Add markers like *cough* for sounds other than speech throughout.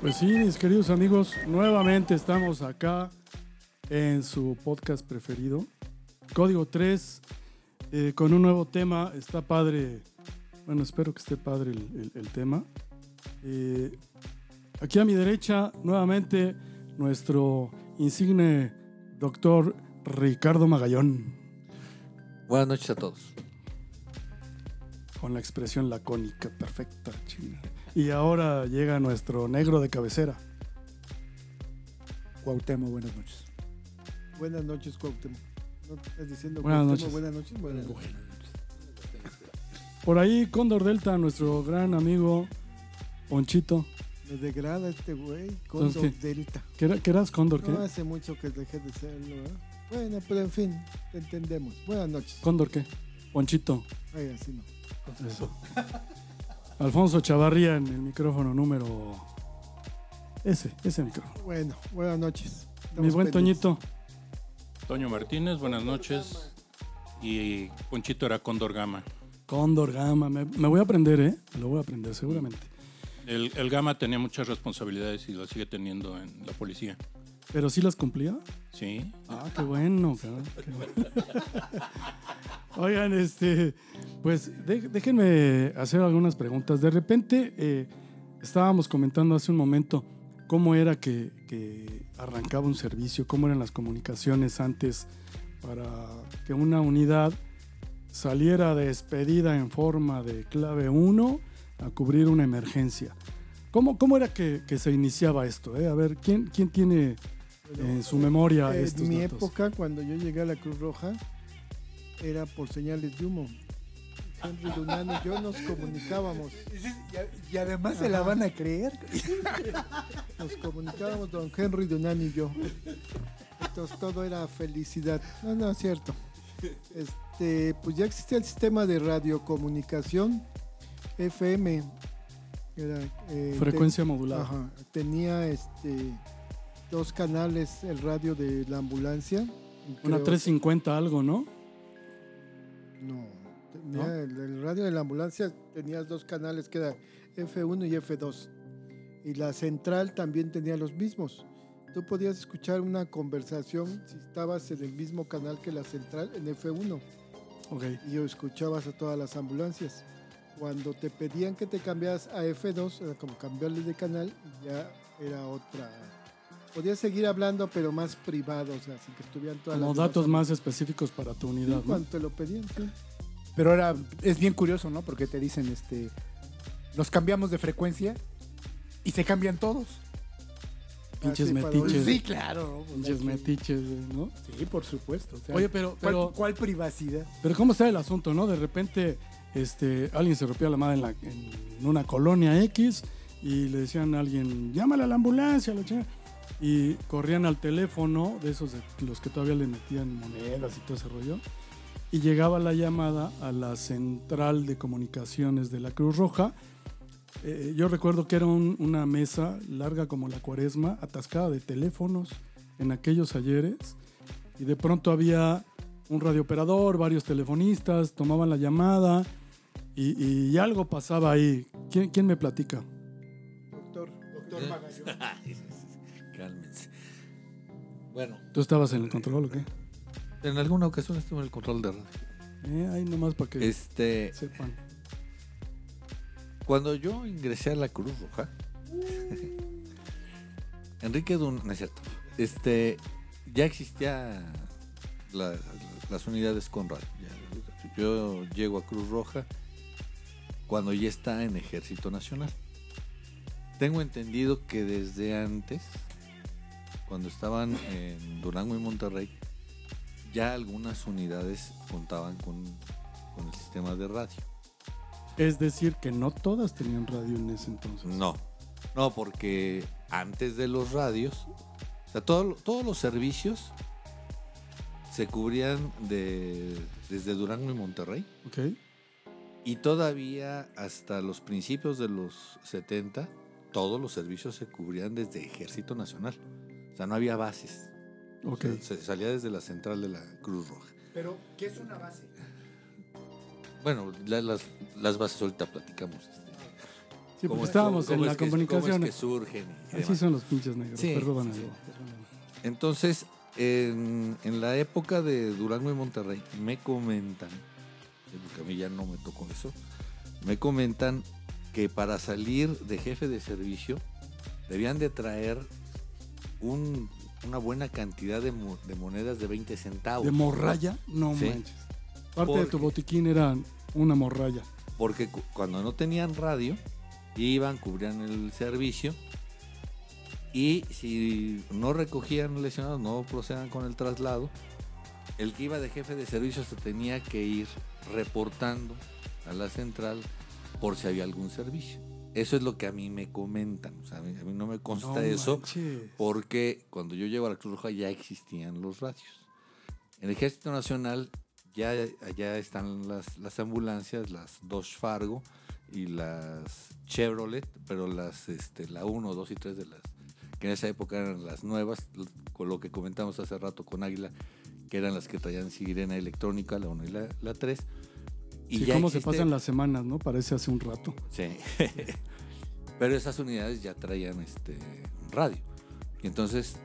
Pues sí, mis queridos amigos, nuevamente estamos acá en su podcast preferido, Código 3, eh, con un nuevo tema. Está padre, bueno, espero que esté padre el, el- el tema. Eh, aquí a mi derecha, nuevamente, nuestro insigne doctor Ricardo Magallón, Buenas noches a todos. con la expresión lacónica perfecta. chinga. Y ahora llega nuestro negro de cabecera. Cuauhtémoc, buenas noches. Buenas noches, Cuauhtémoc. ¿No te estás diciendo Buenas Cuauhtémoc, noches. Buenas noches. Buenas noches. Por ahí, Cóndor Delta, nuestro gran amigo Ponchito. Me degrada este güey. Entonces, Condor ¿qué? Delta. ¿Qué, era- qué eras, Cóndor? ¿Qué? No hace mucho que dejé de serlo, ¿eh? Bueno, pero en fin, te entendemos. Buenas noches. ¿Cóndor qué? Ponchito. Ay, así no. Eso. Alfonso Chavarría en el micrófono número. Ese, ese micrófono. Bueno, buenas noches. Mi buen pendientes. Toñito. Toño Martínez, buenas noches. Y Ponchito era Cóndor Gama. Cóndor Gama. Me, me voy a aprender, ¿eh? Lo voy a aprender seguramente. El, el Gama tenía muchas responsabilidades y las sigue teniendo en la policía. Pero sí las cumplía. Sí. Ah, qué bueno, cabrón, qué bueno. *laughs* Oigan, este, pues déjenme hacer algunas preguntas. De repente eh, estábamos comentando hace un momento cómo era que, que arrancaba un servicio, cómo eran las comunicaciones antes para que una unidad saliera despedida en forma de clave 1 a cubrir una emergencia. ¿Cómo, cómo era que, que se iniciaba esto? eh? A ver, ¿quién, quién tiene en su memoria estos En mi datos? época, cuando yo llegué a la Cruz Roja, era por señales de humo. Henry Dunán y yo nos comunicábamos. *laughs* Y, además se la van a creer. *laughs* Nos comunicábamos don Henry Dunán y yo. Entonces todo era felicidad. No, no, es cierto. Este, pues ya existía el sistema de radiocomunicación FM. Era, eh, Frecuencia ten- modulada. Ajá, tenía este dos canales, el radio de la ambulancia. Una creo- 350 algo, ¿no? No, tenía El, el radio de la ambulancia tenías dos canales que era F1 y F2. Y la central también tenía los mismos. Tú podías escuchar una conversación si estabas en el mismo canal que la central en F1 Ok. y escuchabas a todas las ambulancias. Cuando te pedían que te cambiaras a F2, era como cambiarle de canal y ya era otra. Podías seguir hablando, pero más privado, o sea, sin que estuvieran todas Como las datos más específicos para tu Sí, unidad, ¿no? cuando te lo pedían, sí. Pero ahora es bien curioso, ¿no? Porque te dicen, este, los cambiamos de frecuencia y se cambian todos. Pinches Así para metiches. Sí, claro. ¿no? Pinches metiches, ¿no? Sí, por supuesto. o sea, Oye, pero, ¿cuál, pero, cuál privacidad? pero ¿cómo está el asunto, no? De repente, este, alguien se rompió la madre en, la- en una colonia X y le decían a alguien, llámale a la ambulancia, la chingada". Y corrían al teléfono, de esos de los que todavía le metían monedas y todo ese rollo. Y llegaba la llamada a la central de comunicaciones de la Cruz Roja. Eh, yo recuerdo que era un- una mesa larga como la cuaresma, atascada de teléfonos en aquellos ayeres. Y de pronto había un radiooperador, varios telefonistas, tomaban la llamada y, y algo pasaba ahí. ¿Quién, quién me platica? Doctor, doctor Magallón. *laughs* Bueno, ¿Tú estabas en el control o qué? en alguna ocasión estuve en el control de radio. Eh, ahí nomás para que Este, sepan. cuando yo ingresé a la Cruz Roja, *laughs* Enrique Dun, no es cierto, este, ya existía la- las unidades con radio. Yo llego a Cruz Roja cuando ya está en Ejército Nacional. Tengo entendido que desde antes, cuando estaban en Durango y Monterrey, ya algunas unidades contaban con, con el sistema de radio. Es decir, que no todas tenían radio en ese entonces. No, no, porque antes de los radios, o sea, todo- todos los servicios se cubrían de, desde Durango y Monterrey. Ok. Y todavía hasta los principios de los 70, todos los servicios se cubrían desde Ejército Nacional. O sea, no había bases. O Ok. sea, se salía desde la central de la Cruz Roja. Pero, ¿qué es una base? Bueno, la- las, las bases ahorita platicamos. este, Sí, cómo porque es- estábamos cómo en es la que- cómo comunicación. es que surgen. y Así demás. son los pinches negros. Sí, perdóname, sí. Entonces, en, en la época de Durango y Monterrey, me comentan, eh, porque a mí ya no me tocó eso, me comentan que para salir de jefe de servicio debían de traer un- una buena cantidad de, mo- de monedas de 20 centavos. ¿De morralla? No Sí. manches. Parte de tu botiquín era una morralla. Porque cu- cuando no tenían radio, iban, cubrían el servicio y si no recogían lesionados, no procedan con el traslado, el que iba de jefe de servicio se tenía que ir reportando a la central por si había algún servicio. Eso es lo que a mí me comentan. O sea, a mí, a mí no me consta No eso manches. porque cuando yo llego a la Cruz Roja ya existían los radios. En el Ejército Nacional ya allá están las, las ambulancias, las Dodge Fargo y las Chevrolet, pero las este, la 1, 2 y 3 de las que en esa época eran las nuevas, con lo que comentamos hace rato con Águila, que eran las que traían sirena electrónica, la 1 y la, la 3. Y Sí, ya cómo se pasan las semanas, ¿no? Parece hace un rato. Sí. *laughs* Pero esas unidades ya traían este radio. Y entonces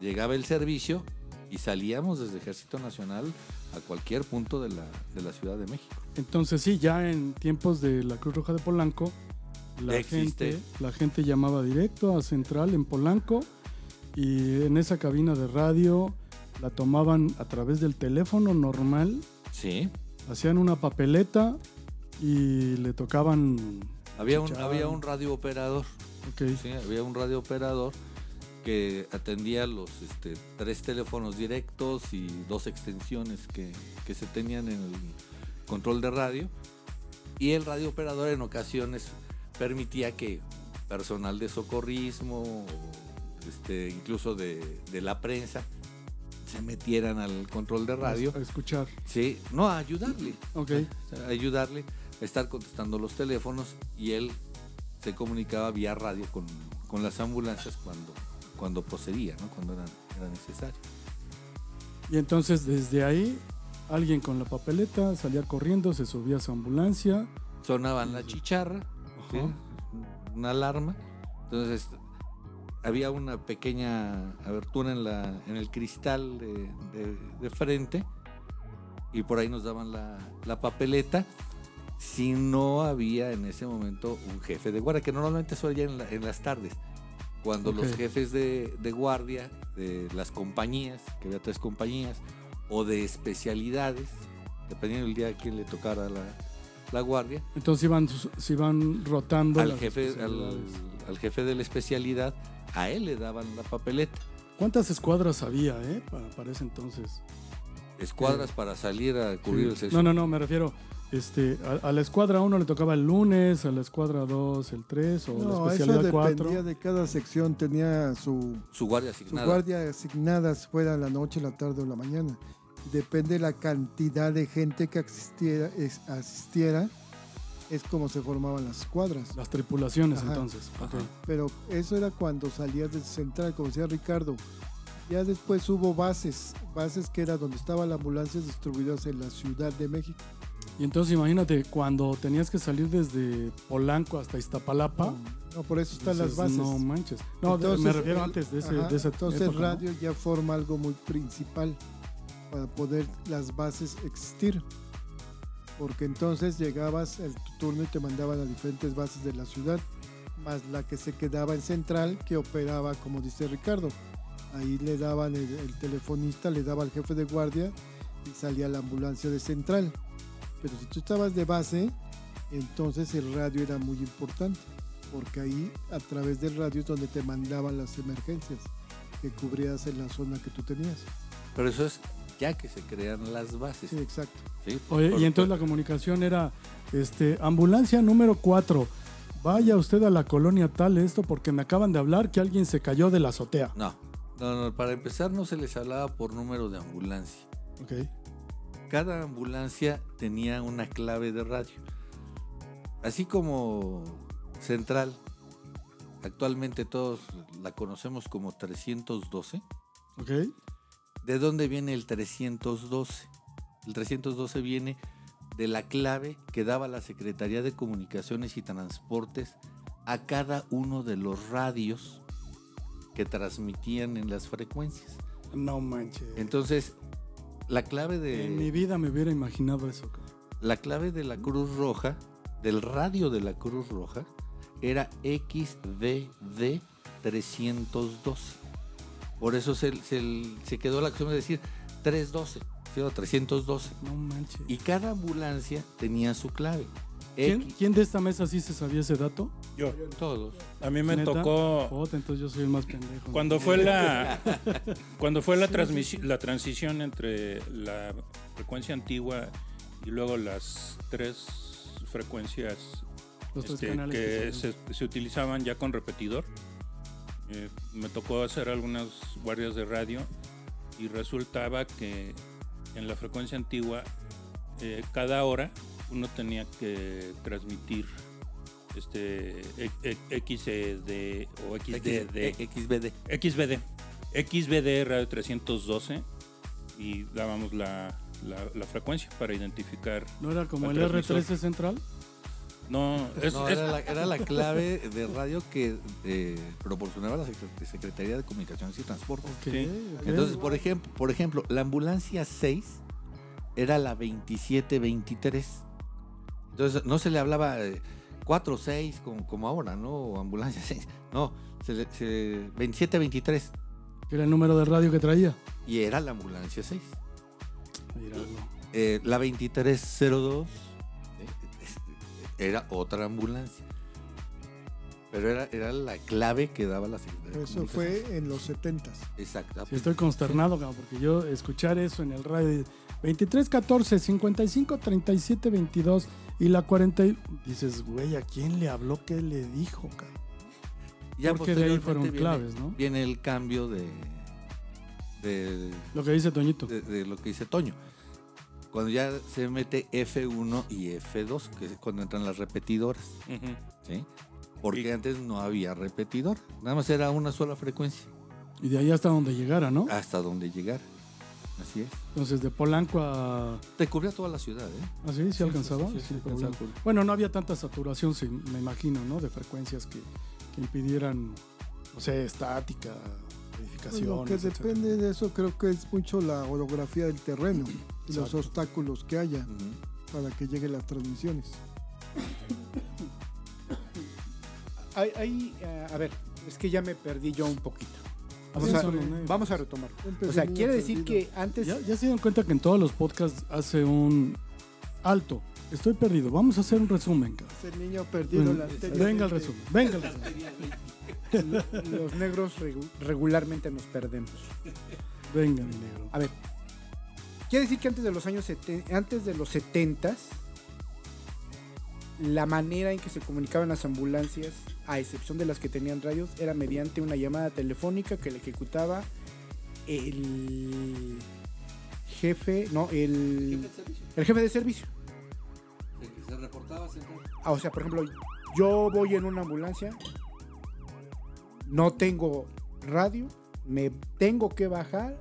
llegaba el servicio y salíamos desde Ejército Nacional a cualquier punto de la, de la Ciudad de México. Entonces sí, ya en tiempos de la Cruz Roja de Polanco, la existe. gente, la gente llamaba directo a Central en Polanco y en esa cabina de radio la tomaban a través del teléfono normal, Sí. Hacían una papeleta y le tocaban... Había un, había un radio operador. Sí, había un radio operador que atendía los este, tres teléfonos directos y dos extensiones que, que se tenían en el control de radio. Y el radio operador en ocasiones permitía que personal de socorrismo, este, incluso de, de la prensa, se metieran al control de radio. a escuchar. Sí, no, a ayudarle. Ok. Sea, ayudarle a estar contestando los teléfonos y él se comunicaba vía radio con, con las ambulancias cuando, cuando procedía, ¿no? cuando era, era necesario. Y entonces desde ahí alguien con la papeleta salía corriendo, se subía a su ambulancia. Sonaban la chicharra, una alarma, entonces había una pequeña abertura en, la, en el cristal de, de- de frente y por ahí nos daban la, la papeleta. Si no había en ese momento un jefe de guardia, que normalmente eso ya en, la- en las tardes, cuando los jefes de, de guardia de las compañías, que había tres compañías, o de especialidades, dependiendo del día a quién le tocara la, la guardia, Entonces iban, se iban rotando. al las jefe, al jefe de la especialidad, a él le daban la papeleta. ¿Cuántas escuadras había, eh? Para, para ese entonces. Escuadras para salir a cubrir el Sí. sexo. No, no, no, me refiero. Este, a, a la escuadra 1 le tocaba el lunes, a la escuadra 2 el 3 o No, la eso especialidad 4. dependía de cada sección, tenía su, Su guardia su asignada. guardia asignada, fuera la noche, la tarde o la mañana. Depende de la cantidad de gente que asistiera, es, asistiera es como se formaban las escuadras. Las tripulaciones Ajá. entonces. Pero eso era cuando salías del central, como decía Ricardo. Ya después hubo bases, bases que era donde estaban las ambulancias distribuidas en la Ciudad de México. Y entonces imagínate, cuando tenías que salir desde Polanco hasta Iztapalapa. No, por eso están las bases. No manches. No, Entonces, me refiero el- antes de, ese, ajá, de esa Entonces época, radio ya forma algo muy principal para poder las bases existir. Porque entonces llegabas el tu turno y te mandaban a diferentes bases de la ciudad, más la que se quedaba en central que operaba, como dice Ricardo. Ahí le daban el, el telefonista, le daba al jefe de guardia y salía la ambulancia de central. Pero si tú estabas de base, entonces el radio era muy importante, porque ahí a través del radio es donde te mandaban las emergencias que cubrías en la zona que tú tenías. Pero eso es ya que se crean las bases. Sí, exacto. ¿sí? Oye, y entonces la comunicación era Este, ambulancia número 4. Vaya usted a la colonia tal esto porque me acaban de hablar que alguien se cayó de la azotea. No, no, no, para empezar no se les hablaba por número de ambulancia. Ok. Cada ambulancia tenía una clave de radio. Así como Central, actualmente todos la conocemos como 312. Ok. ¿De dónde viene el 312? El 312 viene de la clave que daba la Secretaría de Comunicaciones y Transportes a cada uno de los radios que transmitían en las frecuencias. No manches. Entonces, la clave de En mi vida me hubiera imaginado eso. la clave de la Cruz Roja, del radio de la Cruz Roja, era XVD 312. Por eso se, se- se quedó la acción de decir 312, ¿sí? o 312. No manches. Y cada ambulancia tenía su clave. ¿Quién, quién de esta mesa sí se sabía ese dato? Yo. Todos. A mí me ¿Neta? tocó entonces yo soy el más pendejo. cuando fue la *laughs* cuando fue la transmisi- la transición entre la frecuencia antigua y luego las tres frecuencias Los tres este, canales que que se- se, se utilizaban ya con repetidor. Eh, me tocó hacer algunas guardias de radio y resultaba que en la frecuencia antigua eh, cada hora uno tenía que transmitir este e- e- XD o XDD, XVD. XBD, XBD Radio 312 y dábamos la, la- la frecuencia para identificar. ¿No era como el el transmisor. R13 central? No, es, No, es- era, la, era la clave de radio que eh, proporcionaba la Secre- Secretaría de Comunicaciones y Transportes. Ok, Sí. ok. Entonces, por ejemplo, por ejemplo, la ambulancia 6 era la 2723. Entonces, no se le hablaba 4 6 como, como ahora, ¿no? O ambulancia *laughs* 6. No, se le, se, 2723. Que era el número de radio que traía. Y era la ambulancia 6. Míralo. Eh, la 2302 eh, este, era otra ambulancia. Pero era, era la clave que daba la Secretaría de Eso fue en los 70 Exacto. Sí, estoy consternado, cabrón, porque yo escuchar eso en el radio 23 14 55 37 22 y la 40 y- dices, güey, ¿a quién le habló? ¿Qué le dijo, cabrón? Ya Porque de ahí fueron viene- claves, ¿no? Viene el cambio de, de, Lo que dice Toñito. de- de lo que dice Toño. Cuando ya se mete F1 y F2, que es cuando entran las repetidoras. ¿sí? Porque Y- antes no había repetidor, nada más era una sola frecuencia, Y de ahí hasta donde llegara, ¿no? hasta donde llegar. Así es. Entonces, de Polanco a... Te cubría toda la ciudad, ¿eh? ¿Ah, sí? ¿Sí alcanzaba? sí, sí, alcanzaba. Bueno, no había tanta saturación, sí, me imagino, ¿no? De frecuencias que, que impidieran, no sé, estática, edificaciones. Lo que etcétera. depende de eso creo que es mucho la orografía del terreno y los obstáculos que haya para que lleguen las transmisiones. Hay, eh, a ver, es que ya me perdí yo un poquito. Vamos, a, vamos a retomar. O sea, quiere decir perdido. que antes... ¿Ya, ya se dieron cuenta que en todos los podcasts hace un alto. Estoy perdido. Vamos a hacer un resumen, cabrón. Ese niño perdido Bueno, la venga el resumen. Venga el resumen. *laughs* Los negros regu- regularmente nos perdemos. Venga, mi negro. A ver, quiere decir que antes de los años 70, antes de los 70 la manera en que se comunicaban las ambulancias, a excepción de las que tenían radios, era mediante una llamada telefónica que le ejecutaba el jefe, no, el, el jefe de servicio. Se, reportaba Ah, o sea, por ejemplo, yo voy en una ambulancia, no tengo radio, me tengo que bajar,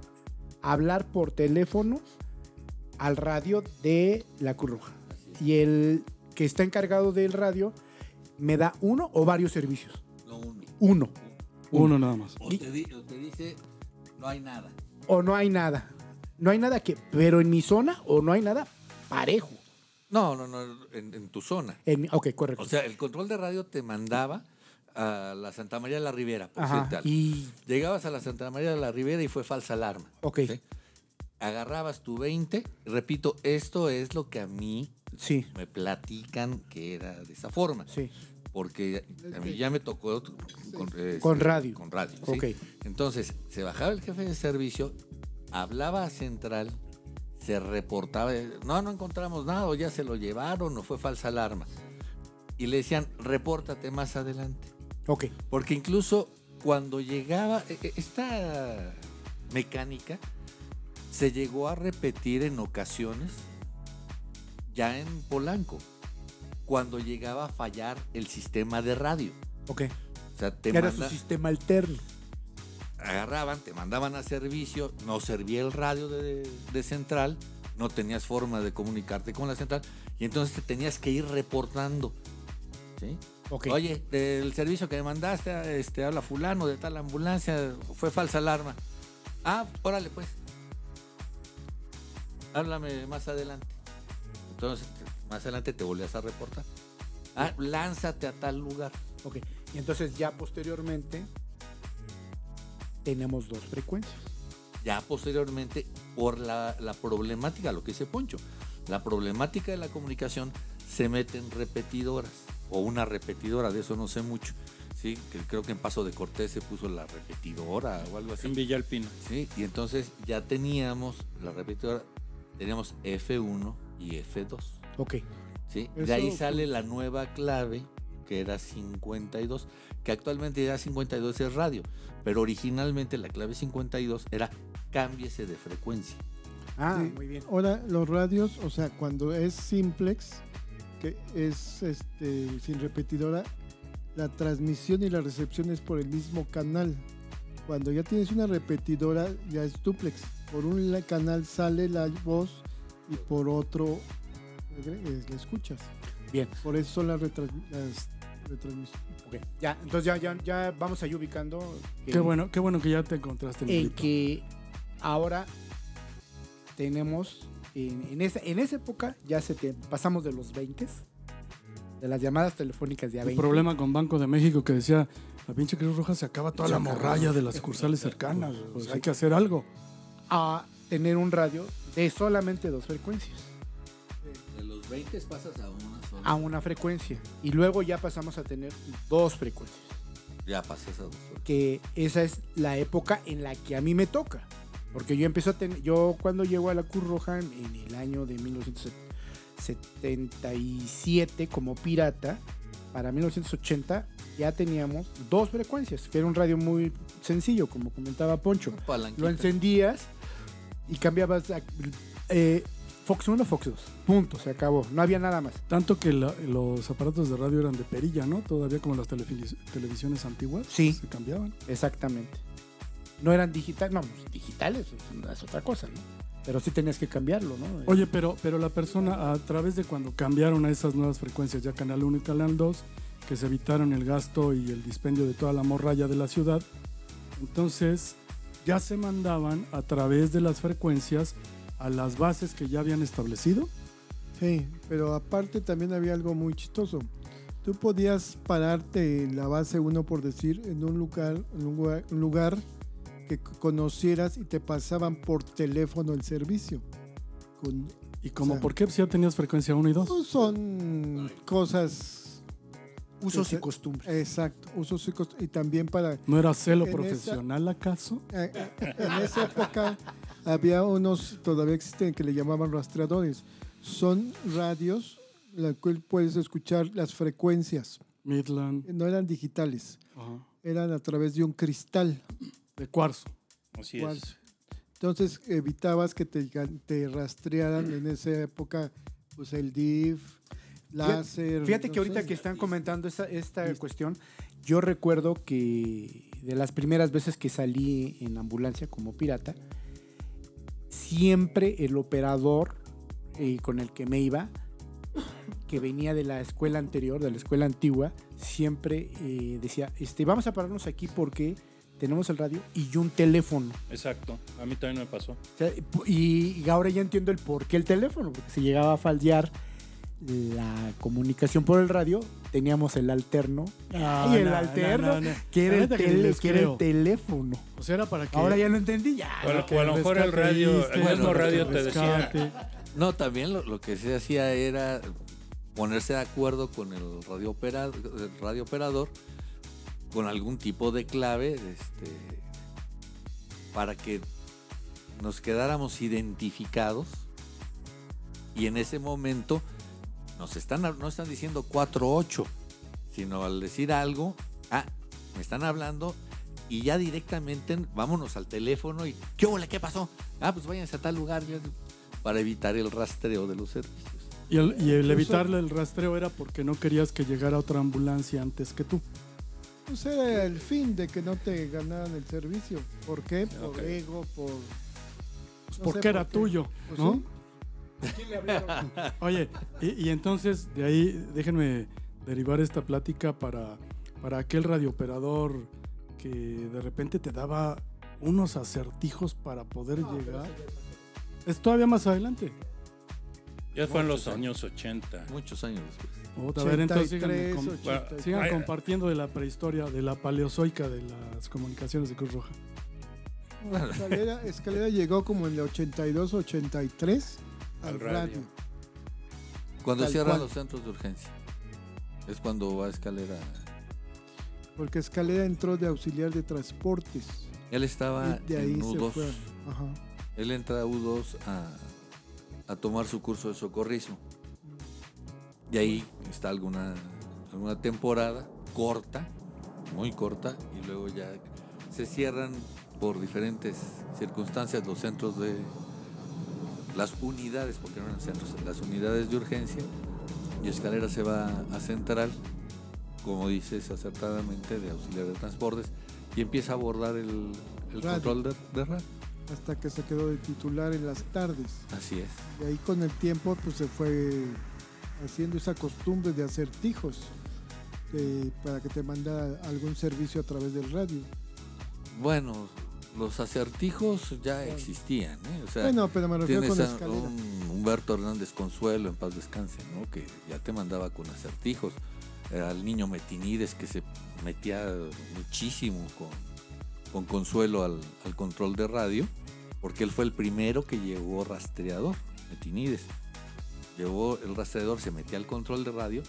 hablar por teléfono al radio de la Cruz Roja. Y el que está encargado del radio me da uno o varios servicios. No uno. Uno. Uno nada más. O te, di- o te dice, no hay nada. O no hay nada. No hay nada que... Pero en mi zona o no hay nada parejo. No, no, no, en, en tu zona. En mi- ok, correcto. O sea, el control de radio te mandaba a la Santa María de la Ribera, por Ajá. algo. Y... Llegabas a la Santa María de la Ribera y fue falsa alarma. Ok. ¿sí? Agarrabas tu 20, repito, esto es lo que a mí Sí, me platican que era de esa forma. sí. Porque a mí ya me tocó con, este, Con radio. Con radio. ¿sí? Ok. Entonces, se bajaba el jefe de servicio, hablaba a central, se reportaba, no, no encontramos nada, o ya se lo llevaron, o fue falsa alarma. Y le decían, repórtate más adelante. Ok. Porque incluso cuando llegaba, e- e- esta mecánica se llegó a repetir en ocasiones ya en Polanco, cuando llegaba a fallar el sistema de radio. Ok. O sea, te Era manda- su sistema alterno. Agarraban, te mandaban a servicio, no servía el radio de, de central, no tenías forma de comunicarte con la central, y entonces te tenías que ir reportando. Oye, del servicio que me mandaste, este, habla fulano de tal ambulancia, fue falsa alarma. Ah, órale pues. Háblame más adelante. Entonces, más adelante te volvías a reportar. Ah, lánzate a tal lugar. Ok. Y entonces ya posteriormente tenemos dos frecuencias. Ya posteriormente, por la, la problemática, lo que dice Poncho, la problemática de la comunicación se mete en repetidoras, o una repetidora, de eso no sé mucho. Sí, que creo que en Paso de Cortés se puso la repetidora o algo así. En Villalpino. Sí, y entonces ya teníamos la repetidora, teníamos F1 y F2. Ok. ¿sí? Eso De ahí sale la nueva clave, que era 52, que actualmente ya 52 es radio, pero originalmente la clave 52 era cámbiese de frecuencia. Ah, Sí. muy bien. Ahora, los radios, o sea, cuando es simplex, que es este sin repetidora, la transmisión y la recepción es por el mismo canal. Cuando ya tienes una repetidora, ya es duplex. Por un canal sale la voz y por otro la escuchas. Bien. Por eso son las, las retransmisiones. Ok. Ya, entonces ya, ya, ya vamos ahí ubicando. que- Qué bueno, qué bueno que ya te encontraste. En que ahora tenemos. En, en esa, en esa época ya se te- pasamos de los 20 de las llamadas telefónicas de a El 20. problema con Banco de México que decía, la pinche Cruz Roja se acaba toda Se la acaba. morralla de las sucursales *laughs* cercanas. Pues hay que hacer algo. a tener un radio de solamente dos frecuencias. De los 20 pasas a una. A una frecuencia. Y luego ya pasamos a tener dos frecuencias. Ya pasas a dos. que esa es la época en la que a mí me toca. Porque yo empiezo a tener, yo cuando llego a la Cruz Roja en, en el año de 1977 como pirata, para 1980 ya teníamos dos frecuencias, que era un radio muy sencillo, como comentaba Poncho. Lo encendías y cambiabas a, eh, Fox 1 Fox 2. Punto, se acabó. No había nada más. Tanto que la- los aparatos de radio eran de perilla, ¿no? Todavía como las televis- televisiones antiguas. Sí. Se cambiaban. Exactamente. No eran digitales, no, pues, digitales es- es otra cosa, ¿no? Pero sí tenías que cambiarlo, ¿no? Oye, pero, pero la persona, a través de cuando cambiaron a esas nuevas frecuencias, ya Canal 1 y Canal 2, que se evitaron el gasto y el dispendio de toda la morralla de la ciudad, entonces ya se mandaban a través de las frecuencias a las bases que ya habían establecido. Sí, pero aparte también había algo muy chistoso. Tú podías pararte en la base 1, por decir, en un lugar, en un lugar, un lugar que conocieras y te pasaban por teléfono el servicio. Con- ¿Y como O sea, por qué? Pues ya tenías frecuencia 1 y 2. pues son cosas. Usos y costumbres. Exacto, usos y cost- y también para ¿No era celo En esa- profesional acaso? Eh, eh, en esa época había unos, todavía existen, que le llamaban rastreadores. Son radios, la cual puedes escuchar las frecuencias. Midland. No eran digitales, Ajá. eran a través de un cristal. De cuarzo. Así cuarzo. es. Entonces evitabas que te, te rastrearan en esa época pues el DIF, láser. Fíjate no que ahorita sé. que están comentando esta, esta cuestión, yo recuerdo que de las primeras veces que salí en ambulancia como pirata, siempre el operador eh, con el que me iba, que venía de la escuela anterior, de la escuela antigua, siempre eh, decía, este, vamos a pararnos aquí porque tenemos el radio y un teléfono. Exacto. A mí también me pasó. O sea, y, y ahora ya entiendo el por qué el teléfono, porque si llegaba a fallar la comunicación por el radio, teníamos el alterno No, y el no, alterno, no, no. Que, era el tele- que era el teléfono. O sea, era para que. Ahora ya lo entendí, ya. A lo- que o a lo mejor el radio, el mismo radio te decía. No, también lo, lo que se hacía era ponerse de acuerdo con el radio, opera- el radio operador con algún tipo de clave este, para que nos quedáramos identificados Y en ese momento nos están, no están diciendo 4-8, sino al decir algo, ah, me están hablando y ya directamente vámonos al teléfono y ¿qué hola? ¿Qué pasó? Ah, pues váyanse a tal lugar ya, para evitar el rastreo de los servicios. Y el, y el evitarle el rastreo era porque no querías que llegara otra ambulancia antes que tú. Pues era el fin de que no te ganaran el servicio. ¿Por qué? Por ego, por... Pues no porque sé era tuyo, Pues ¿no? sí. ¿Quién le hablaron? Oye, y, y entonces de ahí déjenme derivar esta plática para, para aquel radiooperador que de repente te daba unos acertijos para poder llegar. Es todavía más adelante. Ya fue en los años 80. Muchos años después. Otra, a ver, entonces síganme 83, com- 84. sigan Ay, compartiendo de la prehistoria, de la paleozoica de las comunicaciones de Cruz Roja. Escalera, Escalera llegó como en el 82, 83 al, Al radio. radio. Cuando Tal cierran cual. los centros de urgencia. Es cuando va a escalera. Porque Escalera entró de auxiliar de transportes. Él estaba de ahí en se U2. fue. Ajá. Él entra a U2 a, a tomar su curso de socorrismo. Y ahí está alguna, alguna temporada corta, muy corta, y luego ya se cierran por diferentes circunstancias los centros de las unidades, porque no eran centros, las unidades de urgencia, y Escalera se va a central, como dices acertadamente, de auxiliar de transportes, y empieza a abordar el, control de, de radio. Hasta que se quedó de titular en las tardes. Así es. Y ahí con el tiempo pues se fue haciendo esa costumbre de acertijos para que te manda algún servicio a través del radio. Bueno, los acertijos ya existían, ¿eh? O sea, bueno, pero me refiero con un Humberto Hernández Consuelo, en paz descanse, ¿no? Que ya te mandaba con acertijos. El niño Metinides que se metía muchísimo con, con Consuelo al, al control de radio, porque él fue el primero que llevó rastreador, Metinides. Llevó el rastreador, se metía al control de radio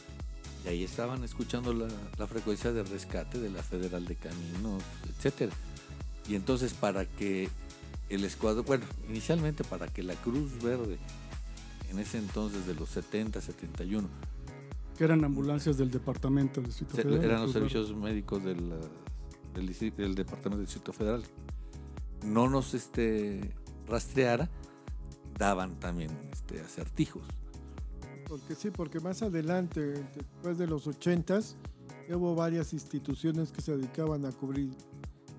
y ahí estaban escuchando la, la frecuencia de rescate de la Federal de Caminos, etcétera. Y entonces para que el escuadrón, bueno, inicialmente para que la Cruz Verde, en ese entonces de los 70, 71, Que eran ambulancias del departamento del Distrito se- Federal, eran los Verde. servicios médicos del, del, Departamento del Distrito Federal, no nos este, rastreara, daban también este, acertijos. Porque sí, porque más adelante, después de los 80s, ya hubo varias instituciones que se dedicaban a cubrir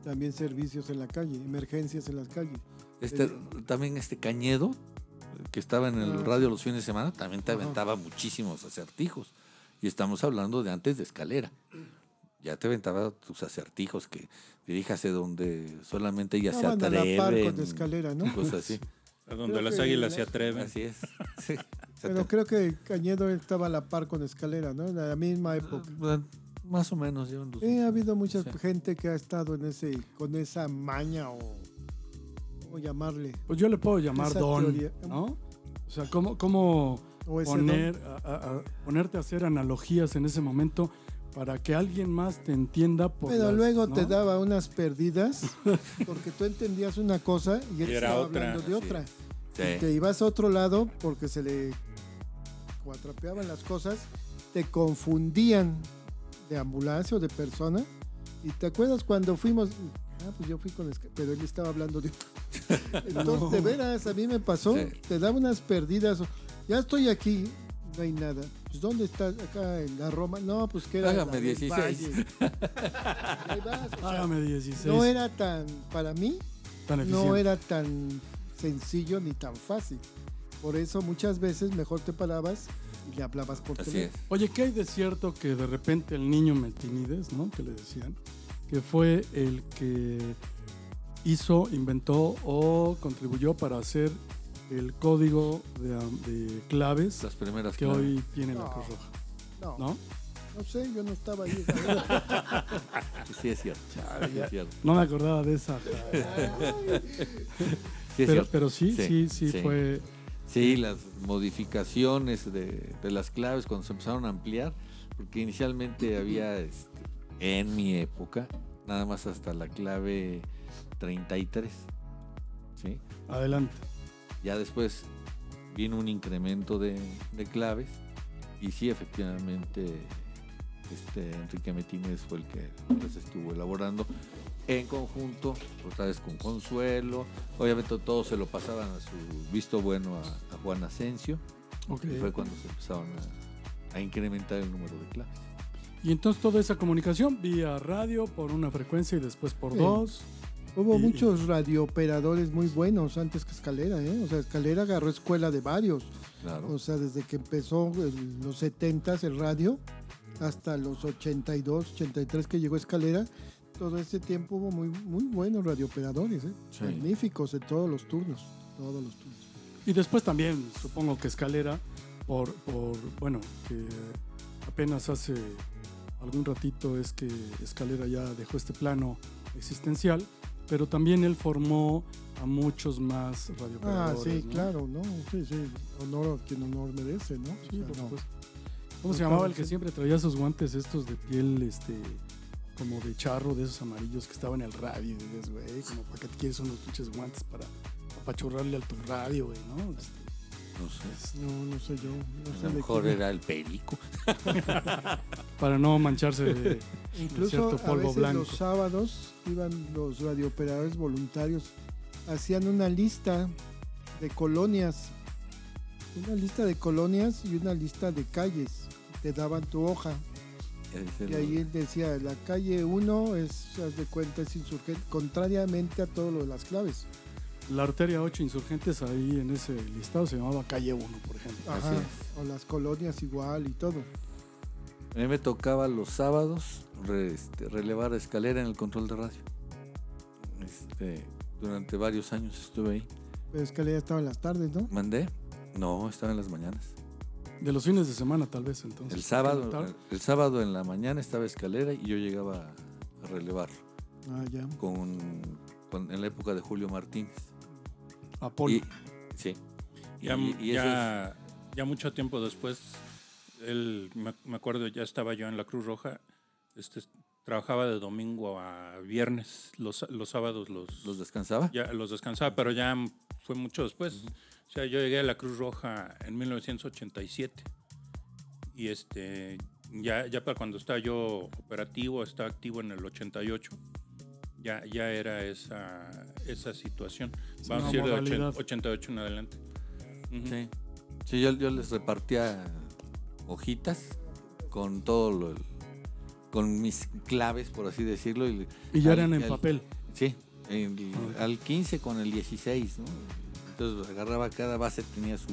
también servicios en la calle, emergencias en las calles. Este, también este Cañedo, que estaba en el Ah, radio los fines de semana, también te Ajá. aventaba muchísimos acertijos. Y estamos hablando de antes de escalera. Ya te aventaba tus acertijos que diríjase donde solamente ya se Estaban a la par atreven. con escalera, ¿no? Cosas así. *laughs* A donde Creo las águilas se atreven. Así es. *laughs* Sí. Pero creo que Cañedo estaba a la par con escalera, ¿no? En la misma época. Bueno, más o menos. llevan dos- Sí, ha habido mucha Sí. gente que ha estado en ese, con esa maña o, ¿cómo llamarle? Pues yo le puedo llamar Esa don, teoría. ¿no? O sea, ¿cómo, cómo O poner, a- a- a- ponerte a hacer analogías en ese momento para que alguien más te entienda? Por Pero las- luego ¿no? te daba unas perdidas *laughs* porque tú entendías una cosa y él Y era estaba otra, hablando de otra. Sí. Y te ibas a otro lado porque se le cuatrapeaban las cosas, te confundían de ambulancia o de persona. Y te acuerdas cuando fuimos, ah, pues yo fui con pero él estaba hablando de. *laughs* Entonces, de veras, a mí me pasó, Sí. te daba unas perdidas. Ya estoy aquí, no hay nada. Pues, ¿dónde estás? Acá en la Roma. No, pues que era. Hágame la del 16. Valle. Ahí vas, o sea, Hágame 16. no era tan, para mí, tan eficiente. no era tan sencillo ni tan fácil. Por eso muchas veces mejor te parabas y le hablabas por Así es. Oye, ¿qué hay de cierto que de repente el niño Metinides, ¿no? Que le decían, que fue el que hizo, inventó o contribuyó para hacer el código de, claves Las primeras que claves. hoy tiene la. Cruz Roja, No, no, ¿no? sé, yo no estaba ahí. *laughs* Sí, es cierto. Sí, es cierto. No me acordaba de esa. Sí, es pero, cierto. pero sí, sí, Sí, sí, sí. fue. Sí, las modificaciones de, de las claves cuando se empezaron a ampliar, porque inicialmente había, este, en mi época, nada más hasta la clave 33. ¿sí? Adelante. Ya después vino un incremento de, de claves y sí, efectivamente, este Enrique Metínez fue el que las estuvo elaborando en conjunto, otra vez con Consuelo. Obviamente todos se lo pasaban a su visto bueno a, a Juan Asensio. Ok. Y fue cuando se empezaron a, a incrementar el número de claves. Y entonces toda esa comunicación vía radio por una frecuencia y después por Sí. dos. Hubo Y- muchos radiooperadores muy buenos antes que Escalera, ¿eh? O sea, Escalera agarró escuela de varios. Claro. O sea, desde que empezó en los 70 el radio hasta los 82, 83 que llegó Escalera, todo ese tiempo hubo muy, muy buenos radiooperadores, ¿eh? Sí. Magníficos en todos los turnos. Todos los turnos. Y después también, supongo que Escalera, por, por bueno, que apenas hace algún ratito es que Escalera ya dejó este plano existencial, pero también él formó a muchos más Ah, radiooperadores. sí, ¿no? claro, ¿no? Sí, sí. Honor a quien honor merece, ¿no? O Sí, sea, por no. supuesto. ¿Cómo se llamaba el sí. que siempre traía sus guantes estos de piel, este, como de charro, de esos amarillos que estaban en el radio? Y dices, güey, como para qué te quieres unos pinches guantes para apachurrarle a tu radio, güey, ¿no? Este, No sé. No, no sé yo. No A sé lo mejor era el perico. *laughs* para no mancharse de, Incluso cierto a polvo veces blanco. los sábados iban los radiooperadores voluntarios, hacían una lista de colonias, una lista de colonias y una lista de calles. Te daban tu hoja y ahí él decía, la calle 1 es, haz de cuenta, es insurgente, contrariamente a todo lo de las claves. La arteria 8 insurgentes ahí en ese listado se llamaba calle 1, por ejemplo. Así Ajá, es. o las colonias igual y todo. A mí me tocaba los sábados re- este, relevar escalera en el control de radio. Este, durante varios años estuve ahí. Pero es que ya estaba en las tardes, ¿no? ¿Mandé? No, estaba en las mañanas. De los fines de semana, tal vez, entonces. El sábado, el sábado en la mañana estaba escalera y yo llegaba a relevar Ah, ya. con, con- en la época de Julio Martínez. Apolo. Y, sí. Ya, Y- y ya, ya mucho tiempo después, él, me, me acuerdo, ya estaba yo en la Cruz Roja, este, trabajaba de domingo a viernes, los, los sábados los, ¿Los descansaba? ya los descansaba, pero ya fue mucho después. O sea, yo llegué a la Cruz Roja en 1987 y este, ya, ya para cuando estaba yo operativo, estaba activo en el 88. Ya, ya era esa, esa situación. Es Vamos a una decir de modalidad. 80 88 en adelante. Ujú. Sí. Sí, yo, yo les repartía hojitas con todo lo, con mis claves, por así decirlo. Y, y ya al- eran en al- papel. Sí, el- al 15 con el 16, ¿no? Entonces agarraba cada base, tenía su...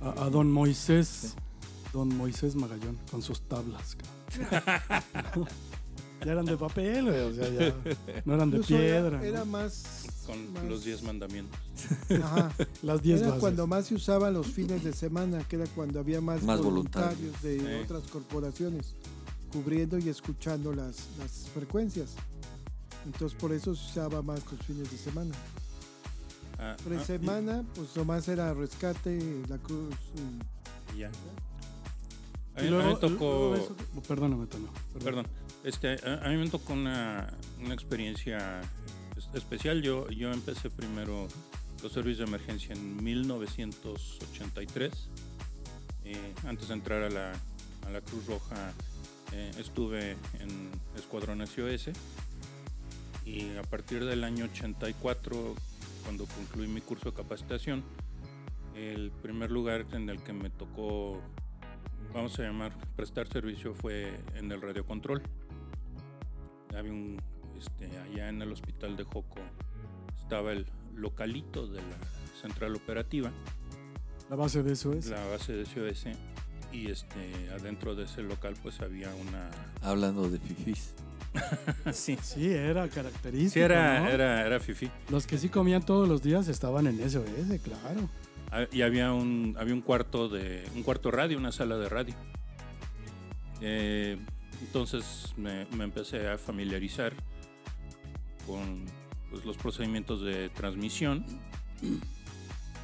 A, a don Moisés, don Moisés Magallón, con sus tablas. *laughs* ya eran de papel, güey, o sea, ya no eran de Incluso piedra. Era, ¿no? más. Con más- los 10 mandamientos. Ajá. *laughs* Las 10 Era bases. cuando más se usaban los fines de semana, que era cuando había más, Más voluntarios, de Sí. otras corporaciones cubriendo y escuchando las, las frecuencias. Entonces por eso se usaba más los fines de semana. Ah, Pre ah, semana, pues nomás era rescate, la cruz. y- y ya. A mí, a mí luego, me tocó, eso- oh, perdóname, Toño, perdón, este, a, a mí me tocó una, una experiencia es- especial. Yo, yo empecé primero los servicios de emergencia en 1983. Eh, antes de entrar a la, a la Cruz Roja, eh, estuve en Escuadrón SOS. Y a partir del año 84, cuando concluí mi curso de capacitación, el primer lugar en el que me tocó, vamos a llamar, prestar servicio fue en el radiocontrol. Había un, este, allá en el hospital de Joco, estaba el localito de la central operativa, La base de eso es. la base de SOS, y este, adentro de ese local pues había una... Hablando de fifís. *laughs* sí, Sí, era característico. sí era, ¿no? era, era fifi. Los que sí comían todos los días estaban en SOS, claro. Ah, y había un había un cuarto de un cuarto radio una sala de radio Eh, entonces me, me empecé a familiarizar con pues, los procedimientos de transmisión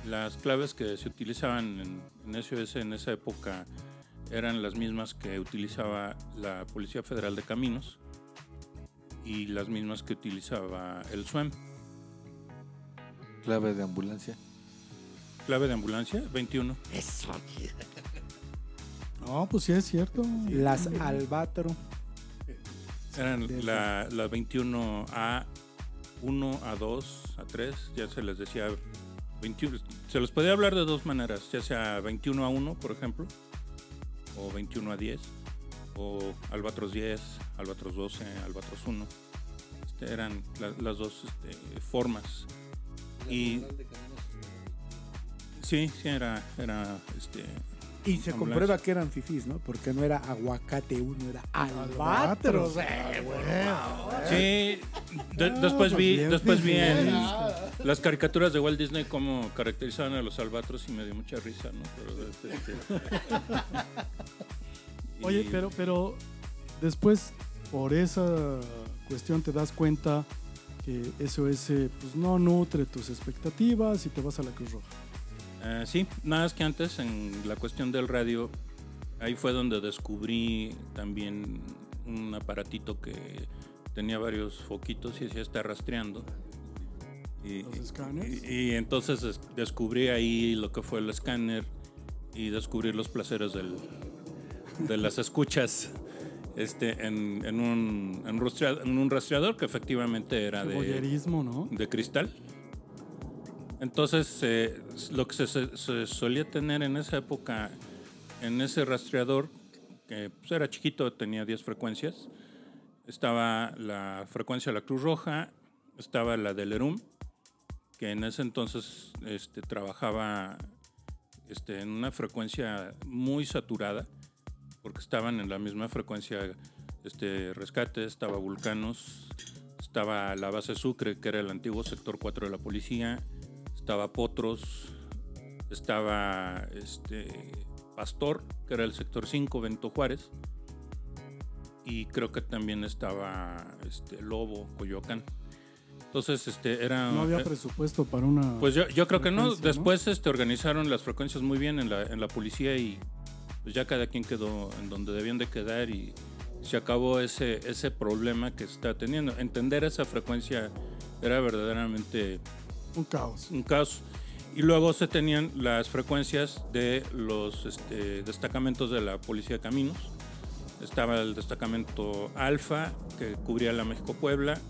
las claves que se utilizaban en, en SOS en esa época eran las mismas que utilizaba la Policía Federal de Caminos y las mismas que utilizaba el SUEM Clave de ambulancia. clave de ambulancia, 21. Eso. No, pues sí es cierto. Las Albatro. Eran la, la 21 A 1, A 2, A 3, ya se les decía 21. Se les podía hablar de dos maneras, ya sea 21 a 1, por ejemplo, o 21 a 10, o Albatros 10, Albatros 12, Albatros 1. Este, eran la- las dos este, formas. Y sí, sí, era, era este, Y se Ambulancia. comprueba que eran fifís, ¿no? Porque no era aguacate uno, era albatros. Sí, de- Ah, después vi, después vi en las caricaturas de Walt Disney cómo caracterizaban a los albatros y me dio mucha risa, ¿no? Pero, este, Oye, pero, pero después, por esa cuestión, te das cuenta que SOS pues, no nutre tus expectativas y te vas a la Cruz Roja. Eh, sí, nada más que antes en la cuestión del radio, ahí fue donde descubrí también un aparatito que tenía varios foquitos y hacía estar rastreando. Y, ¿Los escáneres? y- y entonces es- descubrí ahí lo que fue el escáner y descubrí los placeres del, de las escuchas este, en, en un, en, rastrea- en un rastreador que efectivamente era de, voyerismo, ¿no? de cristal. Entonces, eh, lo que se solía tener en esa época, en ese rastreador, que pues, era chiquito, tenía 10 frecuencias, estaba la frecuencia de la Cruz Roja, estaba la del ERUM, que en ese entonces este, trabajaba este, en una frecuencia muy saturada, porque estaban en la misma frecuencia este, Rescate, estaba Vulcanos, estaba la base Sucre, que era el antiguo sector 4 de la policía, estaba Potros, estaba este, Pastor, que era el sector 5, Bento Juárez, y creo que también estaba este, Lobo, Coyoacán. Entonces, este, era... No había eh, presupuesto para una... pues yo, yo creo que no. frecuencia, ¿no? Después este, organizaron las frecuencias muy bien en la, en la policía y pues ya cada quien quedó en donde debían de quedar y se acabó ese, ese problema que está teniendo. Entender esa frecuencia era verdaderamente un caos. un caos. Y luego se tenían las frecuencias de los este, destacamentos de la Policía de Caminos. Estaba el destacamento Alfa, que cubría la México-Puebla,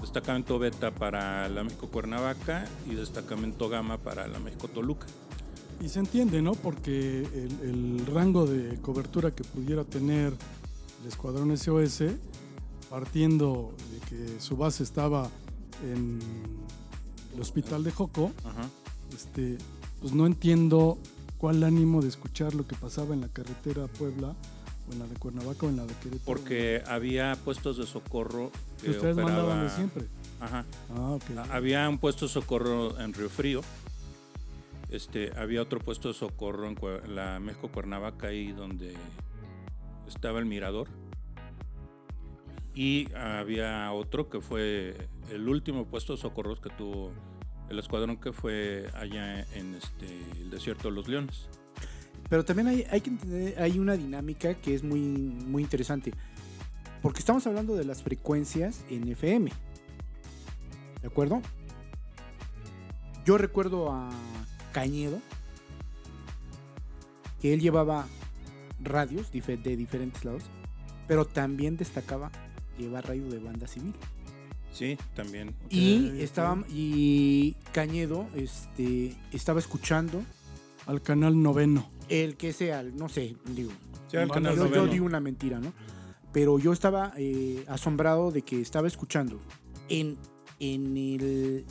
destacamento Beta para la México-Cuernavaca y destacamento Gamma para la México-Toluca. Y se entiende, ¿no? Porque el, el rango de cobertura que pudiera tener el escuadrón SOS, partiendo de que su base estaba en el hospital de Joco, Ajá. este, pues no entiendo cuál ánimo de escuchar lo que pasaba en la carretera Puebla, o en la de Cuernavaca, o en la de Querétaro. Porque había puestos de socorro que ustedes operaba- mandaban de siempre. Ajá. Ah. Había un puesto de socorro en Río Frío. Este, había otro puesto de socorro en, la México Cuernavaca, ahí donde estaba el mirador. Y había otro que fue el último puesto de socorros que tuvo el escuadrón que fue allá en este, el desierto de los leones. Pero también hay, hay que entender, hay una dinámica que es muy, muy interesante. Porque estamos hablando de las frecuencias en FM. ¿De acuerdo? Yo recuerdo a Cañedo que él llevaba radios de diferentes lados, pero también destacaba llevar radio de banda civil. Sí, también. Y estaba y Cañedo este estaba escuchando Al canal noveno. el que sea, no sé, digo, Sí, al Yo- canal yo, yo noveno. digo una mentira, ¿no? Pero yo estaba eh, asombrado de que estaba escuchando en, en el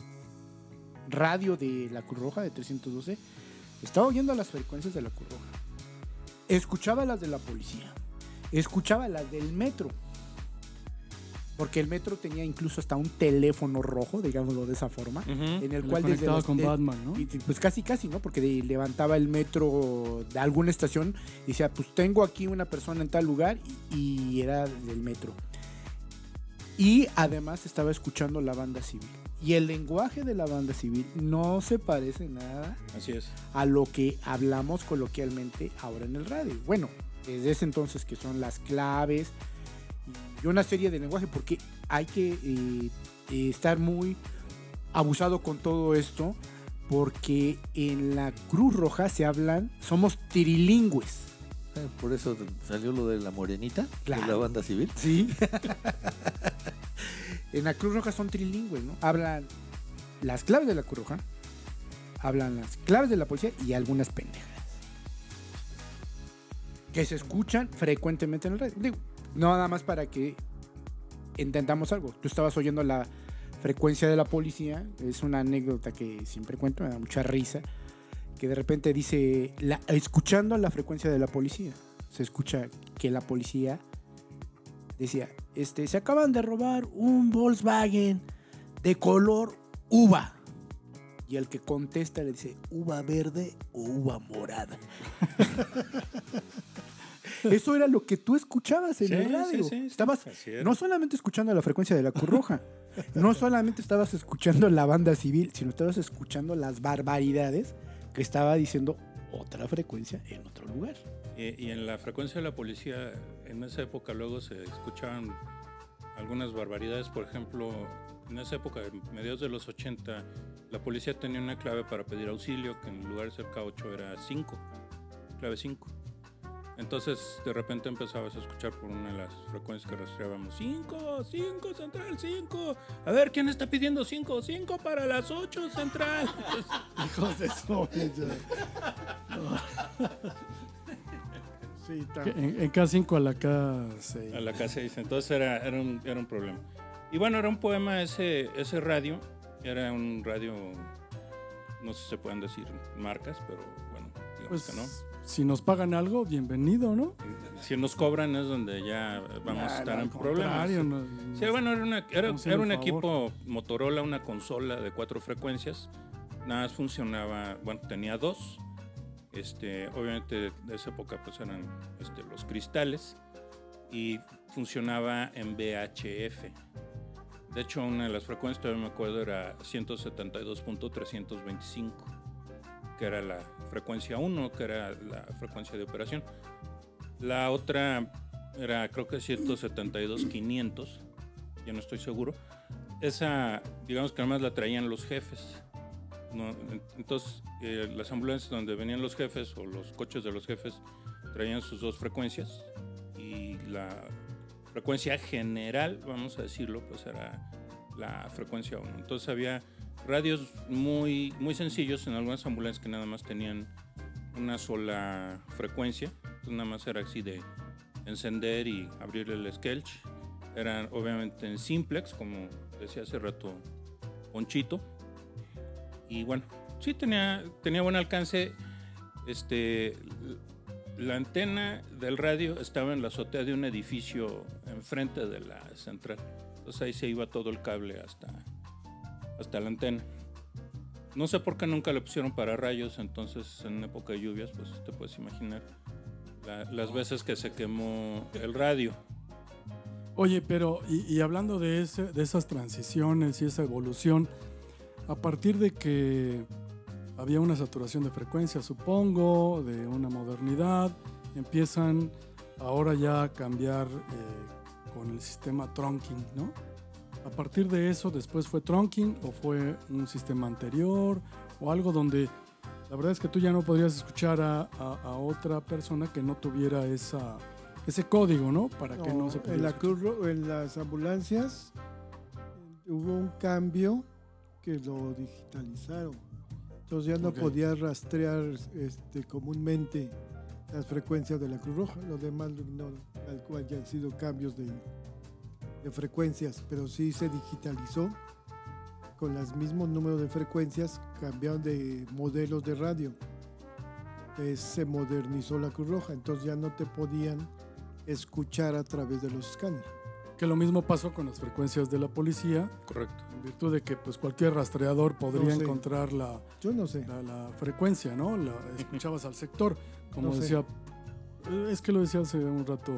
radio de la Cruz Roja de 312, estaba oyendo las frecuencias de la Cruz Roja. Escuchaba las de la policía. Escuchaba las del metro. Porque el metro tenía incluso hasta un teléfono rojo, digámoslo de esa forma, en el Le cual desde los- con de- Batman, ¿no? y, pues casi, casi, ¿no? Porque de- levantaba el metro de alguna estación y decía, pues tengo aquí una persona en tal lugar y, y era del metro. Y además estaba escuchando la banda civil. Y el lenguaje de la banda civil no se parece nada Así es. a lo que hablamos coloquialmente ahora en el radio. Bueno, desde ese entonces que son las claves y una serie de lenguaje, porque hay que eh, eh, estar muy abusado con todo esto, porque en la Cruz Roja se hablan, somos trilingües. Eh, Por eso salió lo de la morenita, de Claro. la banda civil. Sí. *laughs* en la Cruz Roja son trilingües, ¿no? Hablan las claves de la Cruz Roja, hablan las claves de la policía y algunas pendejas. Que se escuchan frecuentemente en el radio. Digo, no nada más para que entendamos algo. Tú estabas oyendo la frecuencia de la policía. Es una anécdota que siempre cuento, me da mucha risa. Que de repente dice, la, escuchando la frecuencia de la policía, se escucha que la policía decía, este, se acaban de robar un Volkswagen de color uva. Y el que contesta le dice, uva verde o uva morada. *laughs* Eso era lo que tú escuchabas en Sí, el radio. sí, sí, Estabas no solamente escuchando la frecuencia de la Cruz Roja, *laughs* no solamente estabas escuchando la banda civil, sino estabas escuchando las barbaridades que estaba diciendo otra frecuencia en otro lugar. Y, y en la frecuencia de la policía, en esa época luego se escuchaban algunas barbaridades. Por ejemplo, en esa época, en mediados de los 80, la policía tenía una clave para pedir auxilio, que en lugar de ser K8 era 5, clave 5. Entonces, de repente empezabas a escuchar por una de las frecuencias que rastreábamos: 5, 5, central, 5. A ver, ¿quién está pidiendo 5? 5 para las 8, central. *laughs* Hijos de su Sí, En, en K5 a la K6. A la K6. Entonces era, era, un, era un problema. Y bueno, era un poema ese, ese radio. Era un radio, no sé si se pueden decir marcas, pero bueno, digamos Pues que no. si nos pagan algo, bienvenido, ¿no? Si nos cobran es donde ya vamos a estar en problemas. no- Sí, bueno, era, una- era- era un equipo Motorola, una consola de cuatro frecuencias. Nada más funcionaba, bueno, tenía dos. Este, obviamente de esa época pues eran este, los cristales y funcionaba en VHF. De hecho, una de las frecuencias, todavía me acuerdo, era 172.325, que era la frecuencia 1, que era la frecuencia de operación. La otra era creo que 172.500, ya no estoy seguro. Esa, digamos que además la traían los jefes. ¿No? En- Entonces, eh, las ambulancias donde venían los jefes o los coches de los jefes traían sus dos frecuencias y la frecuencia general, vamos a decirlo, pues era la frecuencia 1. Entonces había radios muy, muy sencillos en algunas ambulancias que nada más tenían una sola frecuencia. Entonces nada más era así de encender y abrir el Skelch. Eran obviamente en simplex, como decía hace rato Ponchito. Y bueno, sí tenía, tenía buen alcance. Este, la antena del radio estaba en la azotea de un edificio enfrente de la central. Entonces ahí se iba todo el cable hasta, hasta la antena. No sé por qué nunca le pusieron para rayos, entonces en época de lluvias, pues te puedes imaginar la- las veces que se quemó el radio. Oye, pero y, y hablando de, ese, de esas transiciones y esa evolución, a partir de que había una saturación de frecuencia, supongo, de una modernidad, empiezan ahora ya a cambiar eh, con el sistema trunking, ¿no? A partir de eso, después fue trunking o fue un sistema anterior o algo donde la verdad es que tú ya no podrías escuchar a, a- a otra persona que no tuviera esa, ese código, ¿no? Para que no se en, pudiera la. Cruz en las ambulancias hubo un cambio que lo digitalizaron. Entonces ya no Ok. podías rastrear este, comúnmente las frecuencias de la Cruz Roja. Los demás no, tal cual ya han sido cambios de, de frecuencias, pero sí se digitalizó con los mismos números de frecuencias, cambiaron de modelos de radio. Se modernizó la Cruz Roja, entonces ya no te podían escuchar a través de los escáneres. Que lo mismo pasó con las frecuencias de la policía, Correcto. en virtud de que pues cualquier rastreador podría No sé. encontrar la, Yo no sé. la, la frecuencia, ¿no? La escuchabas al sector, como No decía, eh, es que lo decía hace un rato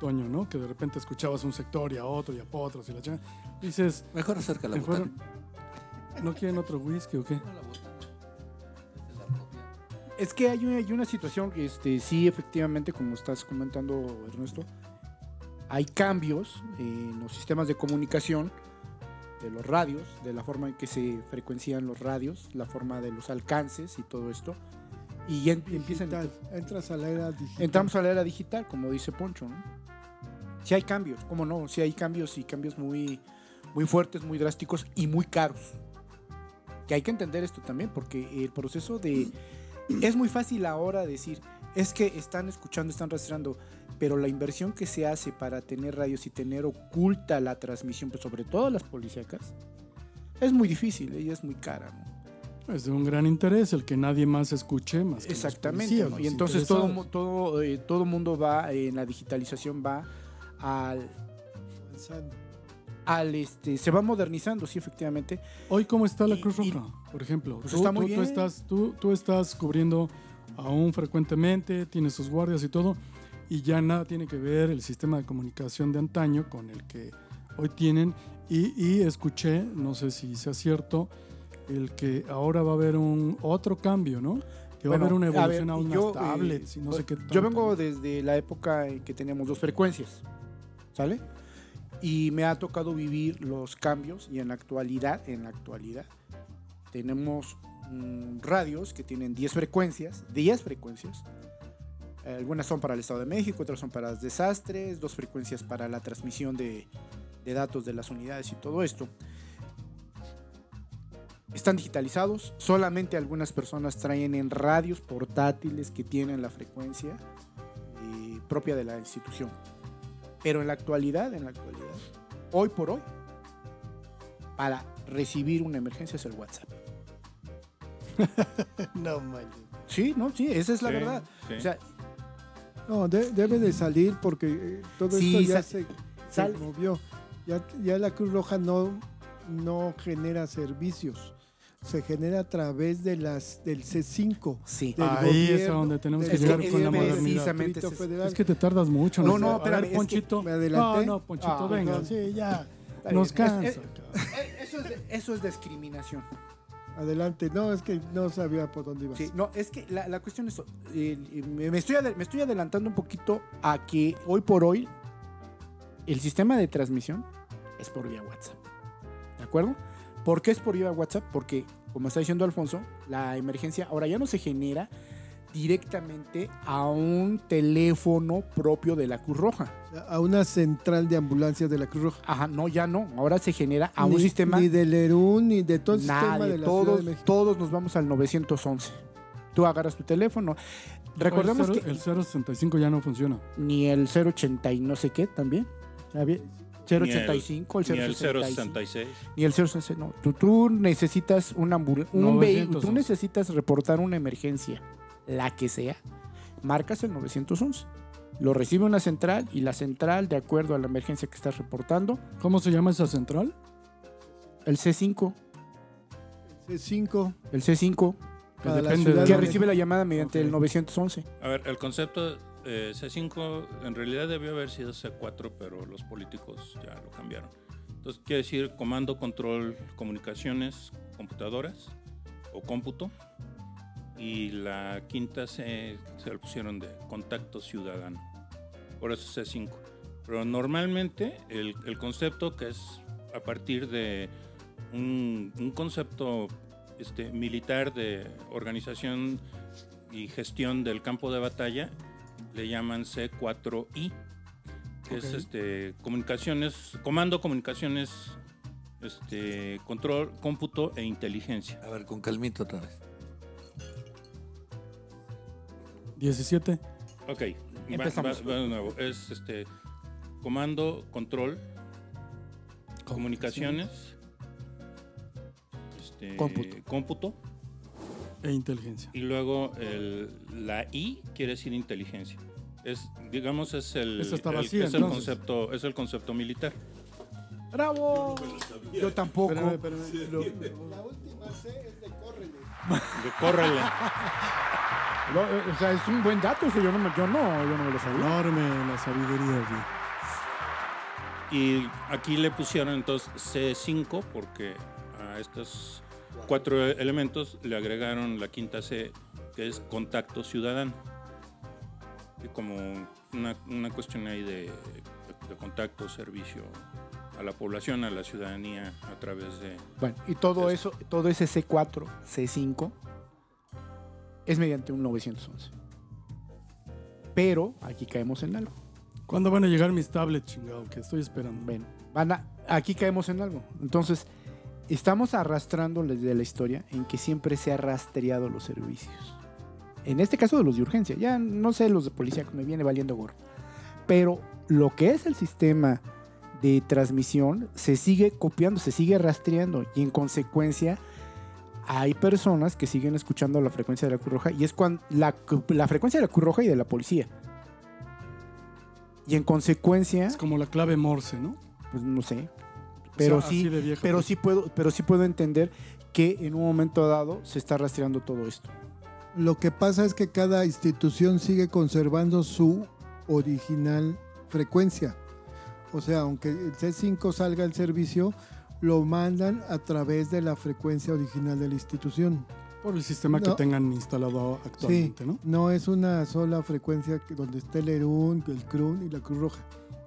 Toño, ¿no? Que de repente escuchabas un sector y a otro y a otros y la chingada. Dices, Mejor acerca la ¿me botana. ¿no quieren otro whisky o qué? Es que hay una, hay una situación, este, sí, efectivamente, como estás comentando, Ernesto, hay cambios en los sistemas de comunicación de los radios, de la forma en que se frecuencian los radios, la forma de los alcances y todo esto. Y ya em- empiezan. Entras a la era digital. entramos a la era digital, como dice Poncho, ¿no? Sí hay cambios, ¿cómo no? Sí hay cambios y cambios muy, muy fuertes, muy drásticos y muy caros. Que hay que entender esto también, porque el proceso de... Es muy fácil ahora decir, es que están escuchando, están rastreando, pero la inversión que se hace para tener radios y tener oculta la transmisión, pues sobre todo las policíacas, es muy difícil y es muy cara, ¿no? Es de un gran interés el que nadie más escuche más que los Exactamente. policías, ¿no? los Y entonces todo, todo, eh, todo mundo va, eh, en la digitalización va al, al este, se va modernizando, sí, efectivamente. Hoy, ¿cómo está la Y- Cruz y- Roja? Por ejemplo, Pues tú, está muy tú- tú bien. estás, tú, tú estás cubriendo aún frecuentemente, tienes sus guardias y todo, y ya nada tiene que ver el sistema de comunicación de antaño con el que hoy tienen. Y, y escuché, no sé si sea cierto, el que ahora va a haber un otro cambio, ¿no? Que va a Bueno, haber una a evolución ver, a, unas yo, eh, tablets y no sé qué. Yo tanto. vengo desde la época en que teníamos dos frecuencias, ¿sale? Y me ha tocado vivir los cambios y en la actualidad, en la actualidad, tenemos mm, radios que tienen 10 frecuencias, 10 frecuencias. Algunas son para el Estado de México, otras son para desastres, dos frecuencias para la transmisión de, datos de las unidades y todo esto. Están digitalizados, solamente algunas personas traen en radios portátiles que tienen la frecuencia eh, propia de la institución. Pero en la actualidad, en la actualidad, hoy por hoy, para recibir una emergencia es el WhatsApp. *laughs* No manches. Sí, no, sí, esa es la Sí, verdad. sí. O sea, No, de- debe de salir porque eh, todo Sí, esto ya sa- se, movió. Ya, ya la Cruz Roja no, no genera servicios. Se genera a través de las del C5. sí. del Ahí es a donde tenemos que llegar que con la modernidad. es. Es que te tardas mucho. No, no, ver, que Ponchito. me adelanté. No, no, Ponchito, Ah, venga. Sí, ya. Nos. Es- cansa. es-. Eh, Eso es, eso es discriminación. Adelante. No, es que no sabía por dónde ibas. Sí, no, es que la, la cuestión es, eh, me, estoy, me estoy adelantando un poquito a que hoy por hoy el sistema de transmisión es por vía WhatsApp. ¿De acuerdo? ¿Por qué es por vía WhatsApp? Porque, como está diciendo Alfonso, la emergencia ahora ya no se genera directamente a un teléfono propio de la Cruz Roja. A una central de ambulancias de la Cruz Roja. Ajá, no, ya no. Ahora se genera a un sistema... Ni del ERUN, ni de todo el sistema Nadie, de la Ciudad todos, de México. todos nos vamos al 911. Tú agarras tu teléfono. Recordemos el, que el 065 ya no funciona. ni el 080 y no sé qué también. ¿Sabe? 085, el, Ni el 065, 066. Ni el 066, no. Tú, tú necesitas un ambul- un vehículo, tú 911. necesitas reportar una emergencia, la que sea. Marcas el 911. Lo recibe una central y la central, de acuerdo a la emergencia que estás reportando, ¿Cómo se llama esa central? el C5, C5. el C5, Que depende de que de recibe la llamada mediante el 911. A ver, el concepto eh, C5 en realidad debió haber sido C4, pero los políticos ya lo cambiaron. Entonces quiere decir comando, control, comunicaciones, computadoras o cómputo. Y la quinta se, se le pusieron de contacto ciudadano. Por eso C5. Pero normalmente el, el concepto que es a partir de un, un concepto este, militar de organización y gestión del campo de batalla le llaman C4I, que es este comunicaciones, comando, comunicaciones, este control, cómputo e inteligencia. A ver, con calmito otra vez. 17. Ok, Empezamos. va- va de nuevo. Es este comando, control, comunicaciones, este, Cómputo. cómputo E inteligencia. y luego el- la I quiere decir inteligencia. Es, digamos, es el, es el concepto, es el concepto militar. ¡Bravo! Yo tampoco. Espérame, espérame. Lo- La última C es de córrele. De córrele. *laughs* No, eh, o sea, es un buen dato, eso yo no, me- yo no, yo no me lo sabía. Enorme la sabiduría aquí. Y aquí le pusieron entonces C5 porque a estos cuatro elementos le agregaron la quinta C, que es contacto ciudadano. Y como una, una cuestión ahí de, de contacto, servicio a la población, a la ciudadanía a través de... Bueno, y todo Eso. eso, todo ese C4, C5 es mediante un 911. Pero aquí caemos en algo. ¿Cuándo van a llegar mis tablets, chingado? Que estoy esperando. Ven, van a- aquí caemos en algo. Entonces, estamos arrastrando desde la historia en que siempre se ha rastreado los servicios. En este caso de los de urgencia, ya no sé los de policía que me viene valiendo gorro. Pero lo que es el sistema de transmisión se sigue copiando, se sigue rastreando y en consecuencia hay personas que siguen escuchando la frecuencia de la Cruz Roja y es cuando la, la frecuencia de la Cruz Roja y de la policía. Y en consecuencia, Es como la clave Morse, ¿no? pues no sé, pero O sea, sí, vieja, pero pues. sí puedo, pero sí puedo entender que en un momento dado se está rastreando todo esto. Lo que pasa es que cada institución sigue conservando su original frecuencia. O sea, aunque el C5 salga al servicio, lo mandan a través de la frecuencia original de la institución. Por el sistema que tengan instalado actualmente, sí, ¿no? no es una sola frecuencia que- donde esté el ERUN, el CRUN y la Cruz Roja.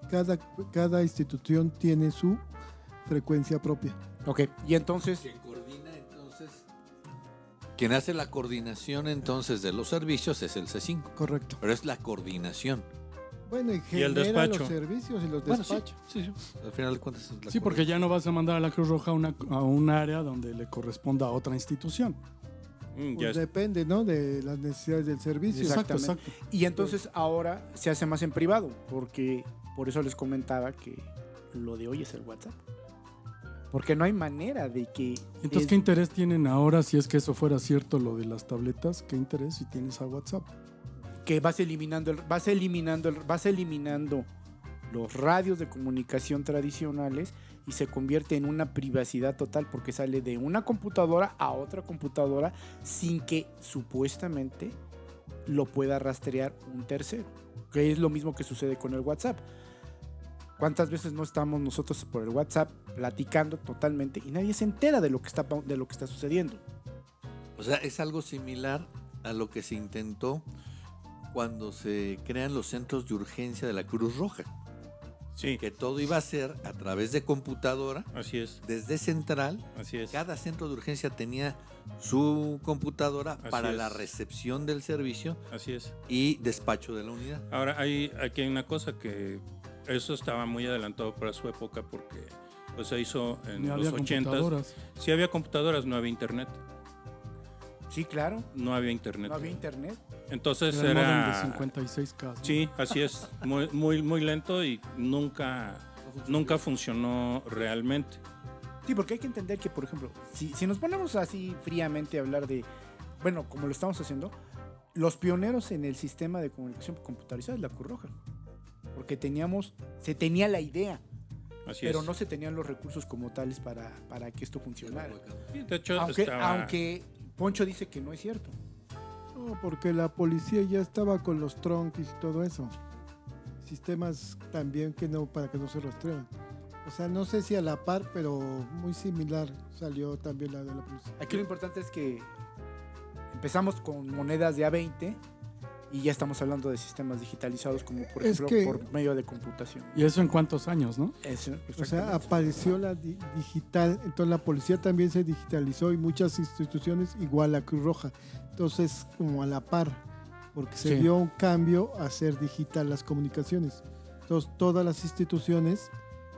Cada, cada institución tiene su frecuencia propia. Ok, y entonces, Quien coordina entonces. Quien hace la coordinación entonces de los servicios es el C5. Correcto. Pero es la coordinación. Bueno, y el genera despacho. los servicios y los Bueno, sí, despachos. sí, sí. Al final de cuentas es la Sí, porque ya no vas a mandar a la Cruz Roja a, una- a un área donde le corresponda a otra institución. Mm, ya Pues es- depende, ¿no? De las necesidades del servicio. Exacto. Exacto, y entonces ahora se hace más en privado, porque por eso les comentaba que lo de hoy es el WhatsApp. Porque no hay manera de que Entonces, es- ¿qué interés tienen ahora si es que eso fuera cierto lo de las tabletas? ¿Qué interés si tienes a WhatsApp? Que vas eliminando, el- vas eliminando, el- vas eliminando los radios de comunicación tradicionales y se convierte en una privacidad total porque sale de una computadora a otra computadora sin que supuestamente lo pueda rastrear un tercero, que es lo mismo que sucede con el WhatsApp. ¿Cuántas veces no estamos nosotros por el WhatsApp platicando totalmente y nadie se entera de lo que está, de lo que está sucediendo? O sea, es algo similar a lo que se intentó cuando se crean los centros de urgencia de la Cruz Roja. sí, Que todo iba a ser a través de computadora, así es, desde central. así es. Cada centro de urgencia tenía su computadora Así para es. la recepción del servicio Así es. y despacho de la unidad. Ahora, hay, aquí hay una cosa que eso estaba muy adelantado para su época porque pues, se hizo en Ni los había 80 computadoras. Sí había computadoras, no había internet. Sí, claro. No había internet. No había internet. Entonces Era era... de 56K. ¿no? Sí, así es. Muy, muy, muy lento y nunca, nunca funcionó realmente. Sí, porque hay que entender que, por ejemplo, si, si nos ponemos así fríamente a hablar de, bueno, como lo estamos haciendo, los pioneros en el sistema de comunicación computarizada es la Cruz Roja. Porque teníamos, se tenía la idea, Así pero es. no se tenían los recursos como tales para, para que esto funcionara. Sí, De hecho, Aunque, estaba... aunque Poncho dice que no es cierto. No, porque la policía ya estaba con los tronquis y todo eso. Sistemas también que no, para que no se rastrean. O sea, no sé si a la par, pero muy similar salió también la de la policía. Aquí lo importante es que empezamos con monedas de A20 y ya estamos hablando de sistemas digitalizados como por Es ejemplo que- por medio de computación. ¿Y eso en cuántos años, no? Eso, O sea, apareció la di- digital, entonces la policía también se digitalizó y muchas instituciones igual la Cruz Roja. Entonces, como a la par, porque se Sí. dio un cambio a hacer digital las comunicaciones. Entonces, todas las instituciones,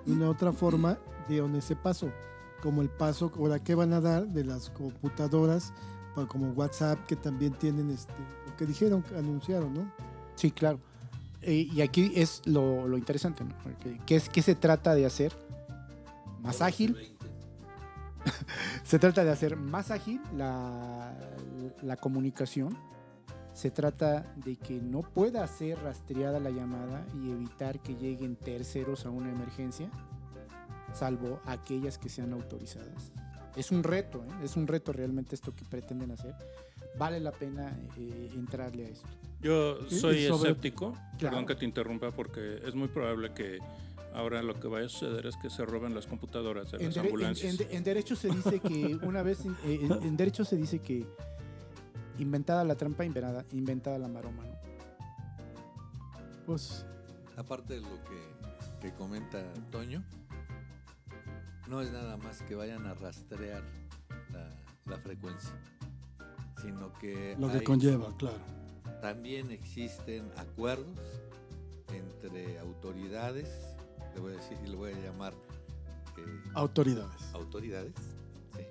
de una otra forma, dieron ese paso, como el paso, ahora que van a dar de las computadoras, como WhatsApp, que también tienen este, que dijeron, que anunciaron, ¿no? Sí, claro. Eh, y aquí es lo, lo interesante, ¿no? ¿Qué, es, ¿Qué se trata de hacer? Más ágil. *laughs* Se trata de hacer más ágil la, la comunicación. Se trata de que no pueda ser rastreada la llamada y evitar que lleguen terceros a una emergencia, salvo aquellas que sean autorizadas. Es un reto, ¿eh? es un reto realmente esto que pretenden hacer. Vale la pena eh, entrarle a esto. Yo soy sobre- escéptico, perdón que te interrumpa, porque es muy probable que ahora lo que vaya a suceder es que se roben las computadoras de En, las dere- en- ambulancias. en- en derecho se dice que *laughs* una vez eh, en, en derecho se dice que inventada la trampa inventada, inventada la maroma ¿no? Pues Aparte de lo que, que comenta Toño, no es nada más que vayan a rastrear la, la frecuencia, sino que, Lo que hay- conlleva, claro. también existen acuerdos entre autoridades, le voy a decir, le voy a llamar eh, Autoridades. autoridades, sí,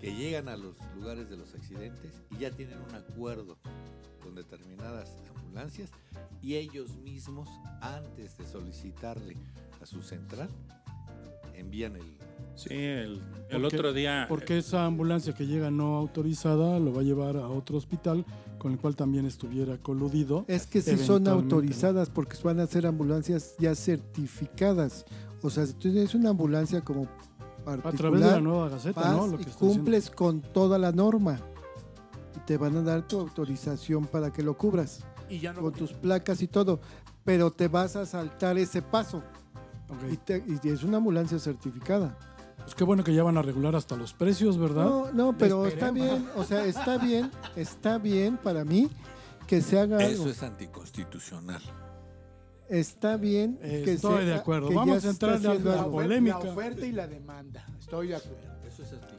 que llegan a los lugares de los accidentes y ya tienen un acuerdo con determinadas ambulancias y ellos mismos, antes de solicitarle a su central, envían el... Sí, el, el Porque- otro día. Porque esa ambulancia que llega no autorizada lo va a llevar a otro hospital con el cual también estuviera coludido. Es que si son autorizadas porque van a ser ambulancias ya certificadas. O sea, si tú tienes una ambulancia como A través de la particular, nueva Gaceta, vas ¿no? Lo y que está diciendo. cumples con toda la norma. Y te van a dar tu autorización para que lo cubras. Y ya no. Con tus placas y todo. Pero te vas a saltar ese paso. Y, te- y es una ambulancia certificada. Pues qué bueno que ya van a regular hasta los precios, ¿verdad? No, no, pero está bien. O sea, está bien. Está bien para mí que se haga algo. Eso es anticonstitucional. Está bien Eh, que estoy se- de acuerdo. Vamos a a haciendo la polémica. la oferta y la demanda. Estoy de acuerdo. Eso es anti.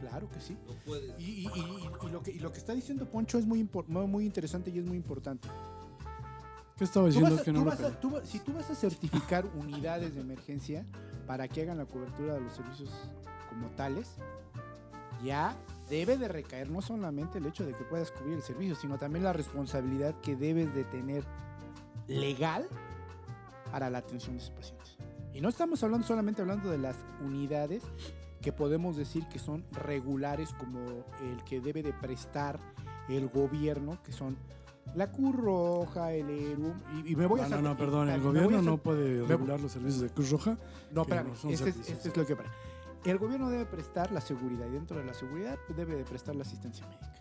Claro que sí. No puedes. Y, y- y- y lo, que, y lo que está diciendo Poncho es muy muy interesante y es muy importante. ¿Qué estaba diciendo a- que no a- tú si tú vas a certificar unidades de emergencia para que hagan la cobertura de los servicios como tales, ya debe de recaer no solamente el hecho de que puedas cubrir el servicio, sino también la responsabilidad que debes de tener legal para la atención de esos pacientes. Y no estamos hablando solamente hablando de las unidades que podemos decir que son regulares como el que debe de prestar el gobierno, que son la Cruz Roja, el ERUM, y, y me voy a No, no, no, perdón, el gobierno no puede regular los servicios de Cruz Roja. No, espérame, no este es, este es lo que para. El gobierno debe prestar la seguridad y dentro de la seguridad debe de prestar la asistencia médica.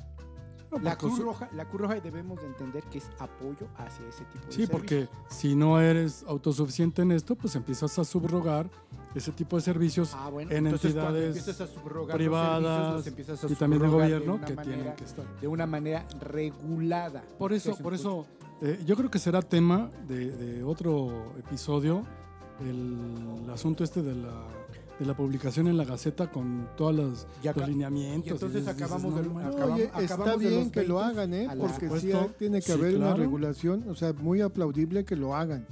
La porque Cruz Roja, la Cruz Roja debemos de entender que es apoyo hacia ese tipo de Sí, porque si no eres autosuficiente en esto, pues empiezas a subrogar ese tipo de servicios Ah, bueno, en entidades a los privadas servicios, los empiezas a y también de gobierno que manera- tienen que estar. de una manera regulada. Por eso, por eso, eh, yo creo que será tema de, de otro episodio el asunto este de la, de la publicación en la Gaceta con todos los, Y acá- los lineamientos. y entonces dices, acabamos no, de- no, acabamos- está acabamos de bien los que lo 20 hagan, ¿eh? Porque Por sí hay- tiene que Sí, haber una regulación, o sea, muy aplaudible que lo hagan.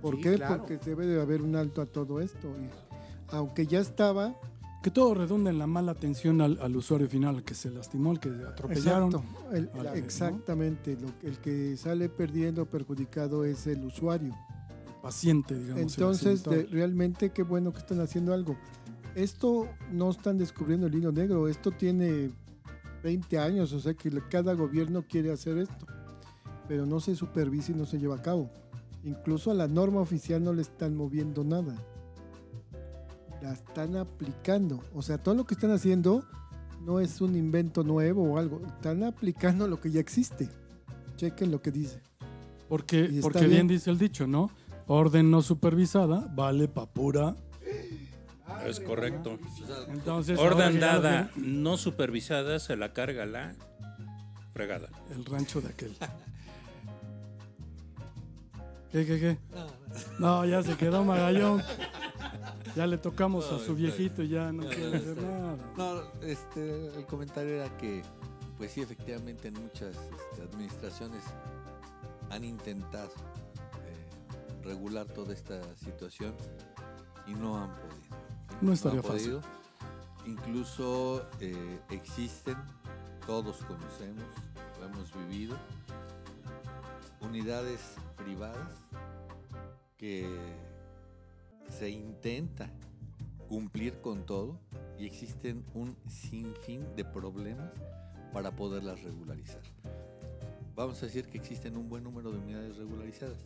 ¿Por Sí, qué? claro. Porque debe de haber un alto a todo esto. Y aunque ya estaba, Que todo redunda en la mala atención al, al usuario final, al que se lastimó, al que atropellaron. exacto, el- Al- ¿no? exactamente, lo- el que sale perdiendo, perjudicado es el usuario. Paciente, digamos. Entonces, de- realmente qué bueno que están haciendo algo. Esto no están descubriendo el hilo negro, esto tiene 20 años, o sea que cada gobierno quiere hacer esto, pero no se supervisa y no se lleva a cabo. Incluso a la norma oficial no le están moviendo nada. La están aplicando. O sea, todo lo que están haciendo no es un invento nuevo o algo. Están aplicando lo que ya existe. Chequen lo que dice. Porque, porque bien. bien dice el dicho, ¿no? Orden no supervisada vale pa' pura. Es correcto. Entonces, Orden dada, no supervisada, se la carga la fregada. El rancho de aquel. ¿Qué, qué, qué? No, ya se quedó Magallón. Ya le tocamos a su viejito y ya no quiere hacer nada. No, este, el comentario era que, pues sí, efectivamente en muchas este, administraciones han intentado regular toda esta situación y no han podido. No estaría han fácil. podido. Incluso eh, existen, todos conocemos, lo hemos vivido, unidades privadas que se intenta cumplir con todo y existen un sinfín de problemas para poderlas regularizar. Vamos a decir que existen un buen número de unidades regularizadas.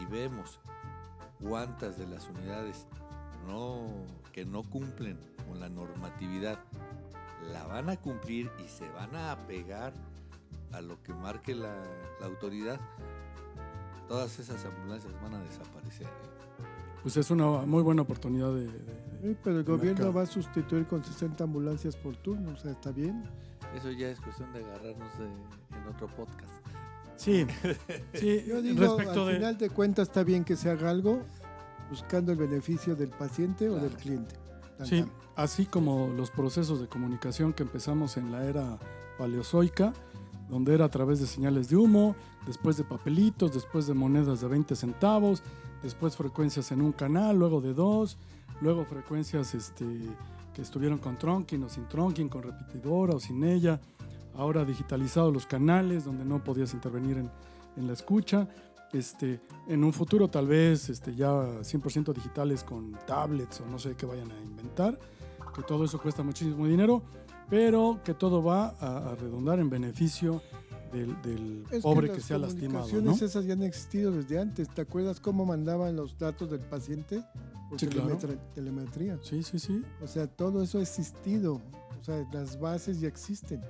Si vemos cuántas de las unidades no, que no cumplen con la normatividad la van a cumplir y se van a apegar a lo que marque la, la autoridad, todas esas ambulancias van a desaparecer. ¿eh? Pues es una muy buena oportunidad de... de- de- Sí, pero el gobierno mercado. va a sustituir con 60 ambulancias por turno, o sea, está bien. Eso ya es cuestión de agarrarnos de- en otro podcast. Sí, *laughs* sí Yo digo, respecto al de... final de cuentas está bien que se haga algo, buscando el beneficio del paciente o del Claro. cliente. Tan, Sí, tan. así como los procesos de comunicación que empezamos en la era paleozoica, donde era a través de señales de humo, después de papelitos, después de monedas de 20 centavos, después frecuencias en un canal, luego de dos, luego frecuencias este, que estuvieron con trunking o sin trunking, con repetidora o sin ella, ahora digitalizados los canales donde no podías intervenir en, en la escucha. Este, en un futuro tal vez este, ya 100% digitales con tablets o no sé qué vayan a inventar, que todo eso cuesta muchísimo dinero, pero que todo va a, a redundar en beneficio del, del Es pobre que, las sea lastimado. ¿no? comunicaciones esas ya han existido desde antes. ¿Te acuerdas cómo mandaban los datos del paciente? Por Sí, claro. telemetría. Sí, sí, sí. O sea, todo eso ha existido. O sea, las bases ya existen.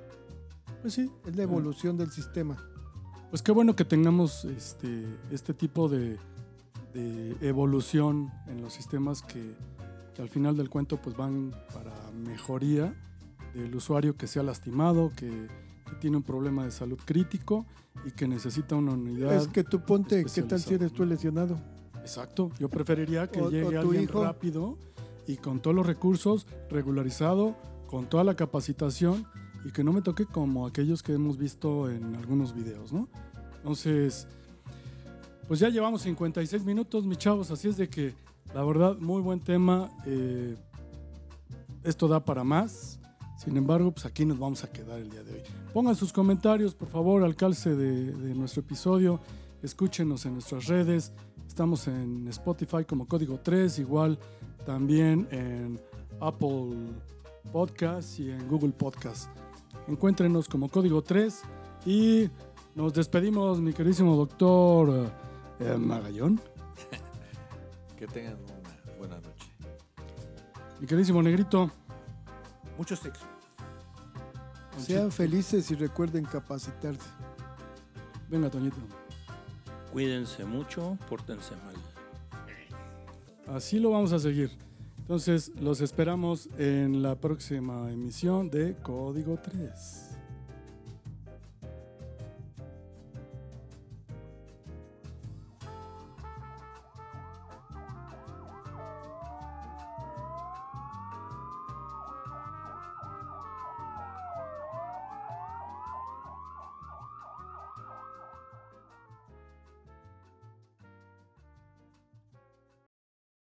Pues sí. Es la evolución del sistema. Pues qué bueno que tengamos este, este tipo de, de evolución en los sistemas que, que al final del cuento pues van para mejoría del usuario que sea lastimado, que, que tiene un problema de salud crítico y que necesita una unidad. Es que tú ponte, ¿qué tal si eres tú lesionado? Exacto, yo preferiría que O- o llegue tu alguien hijo. rápido y con todos los recursos, regularizado, con toda la capacitación y que no me toque como aquellos que hemos visto en algunos videos, ¿no? Entonces, pues ya llevamos 56 minutos, mis chavos, así es de que la verdad, muy buen tema. eh, esto da para más. Sin embargo, pues aquí nos vamos a quedar el día de hoy. Pongan sus comentarios, por favor, al calce de, de nuestro episodio. Escúchenos en nuestras redes. Estamos en Spotify como Código 3, igual también en Apple Podcasts y en Google Podcasts. Encuéntrenos como Código 3 y nos despedimos, mi queridísimo doctor eh, Magallón, *laughs* Que tengan una buena noche. mi queridísimo Negrito. Mucho sexo. Sean felices y recuerden capacitarse. Venga, Toñito. Cuídense mucho, pórtense mal. Así lo vamos a seguir. Entonces, los esperamos en la próxima emisión de Código 3.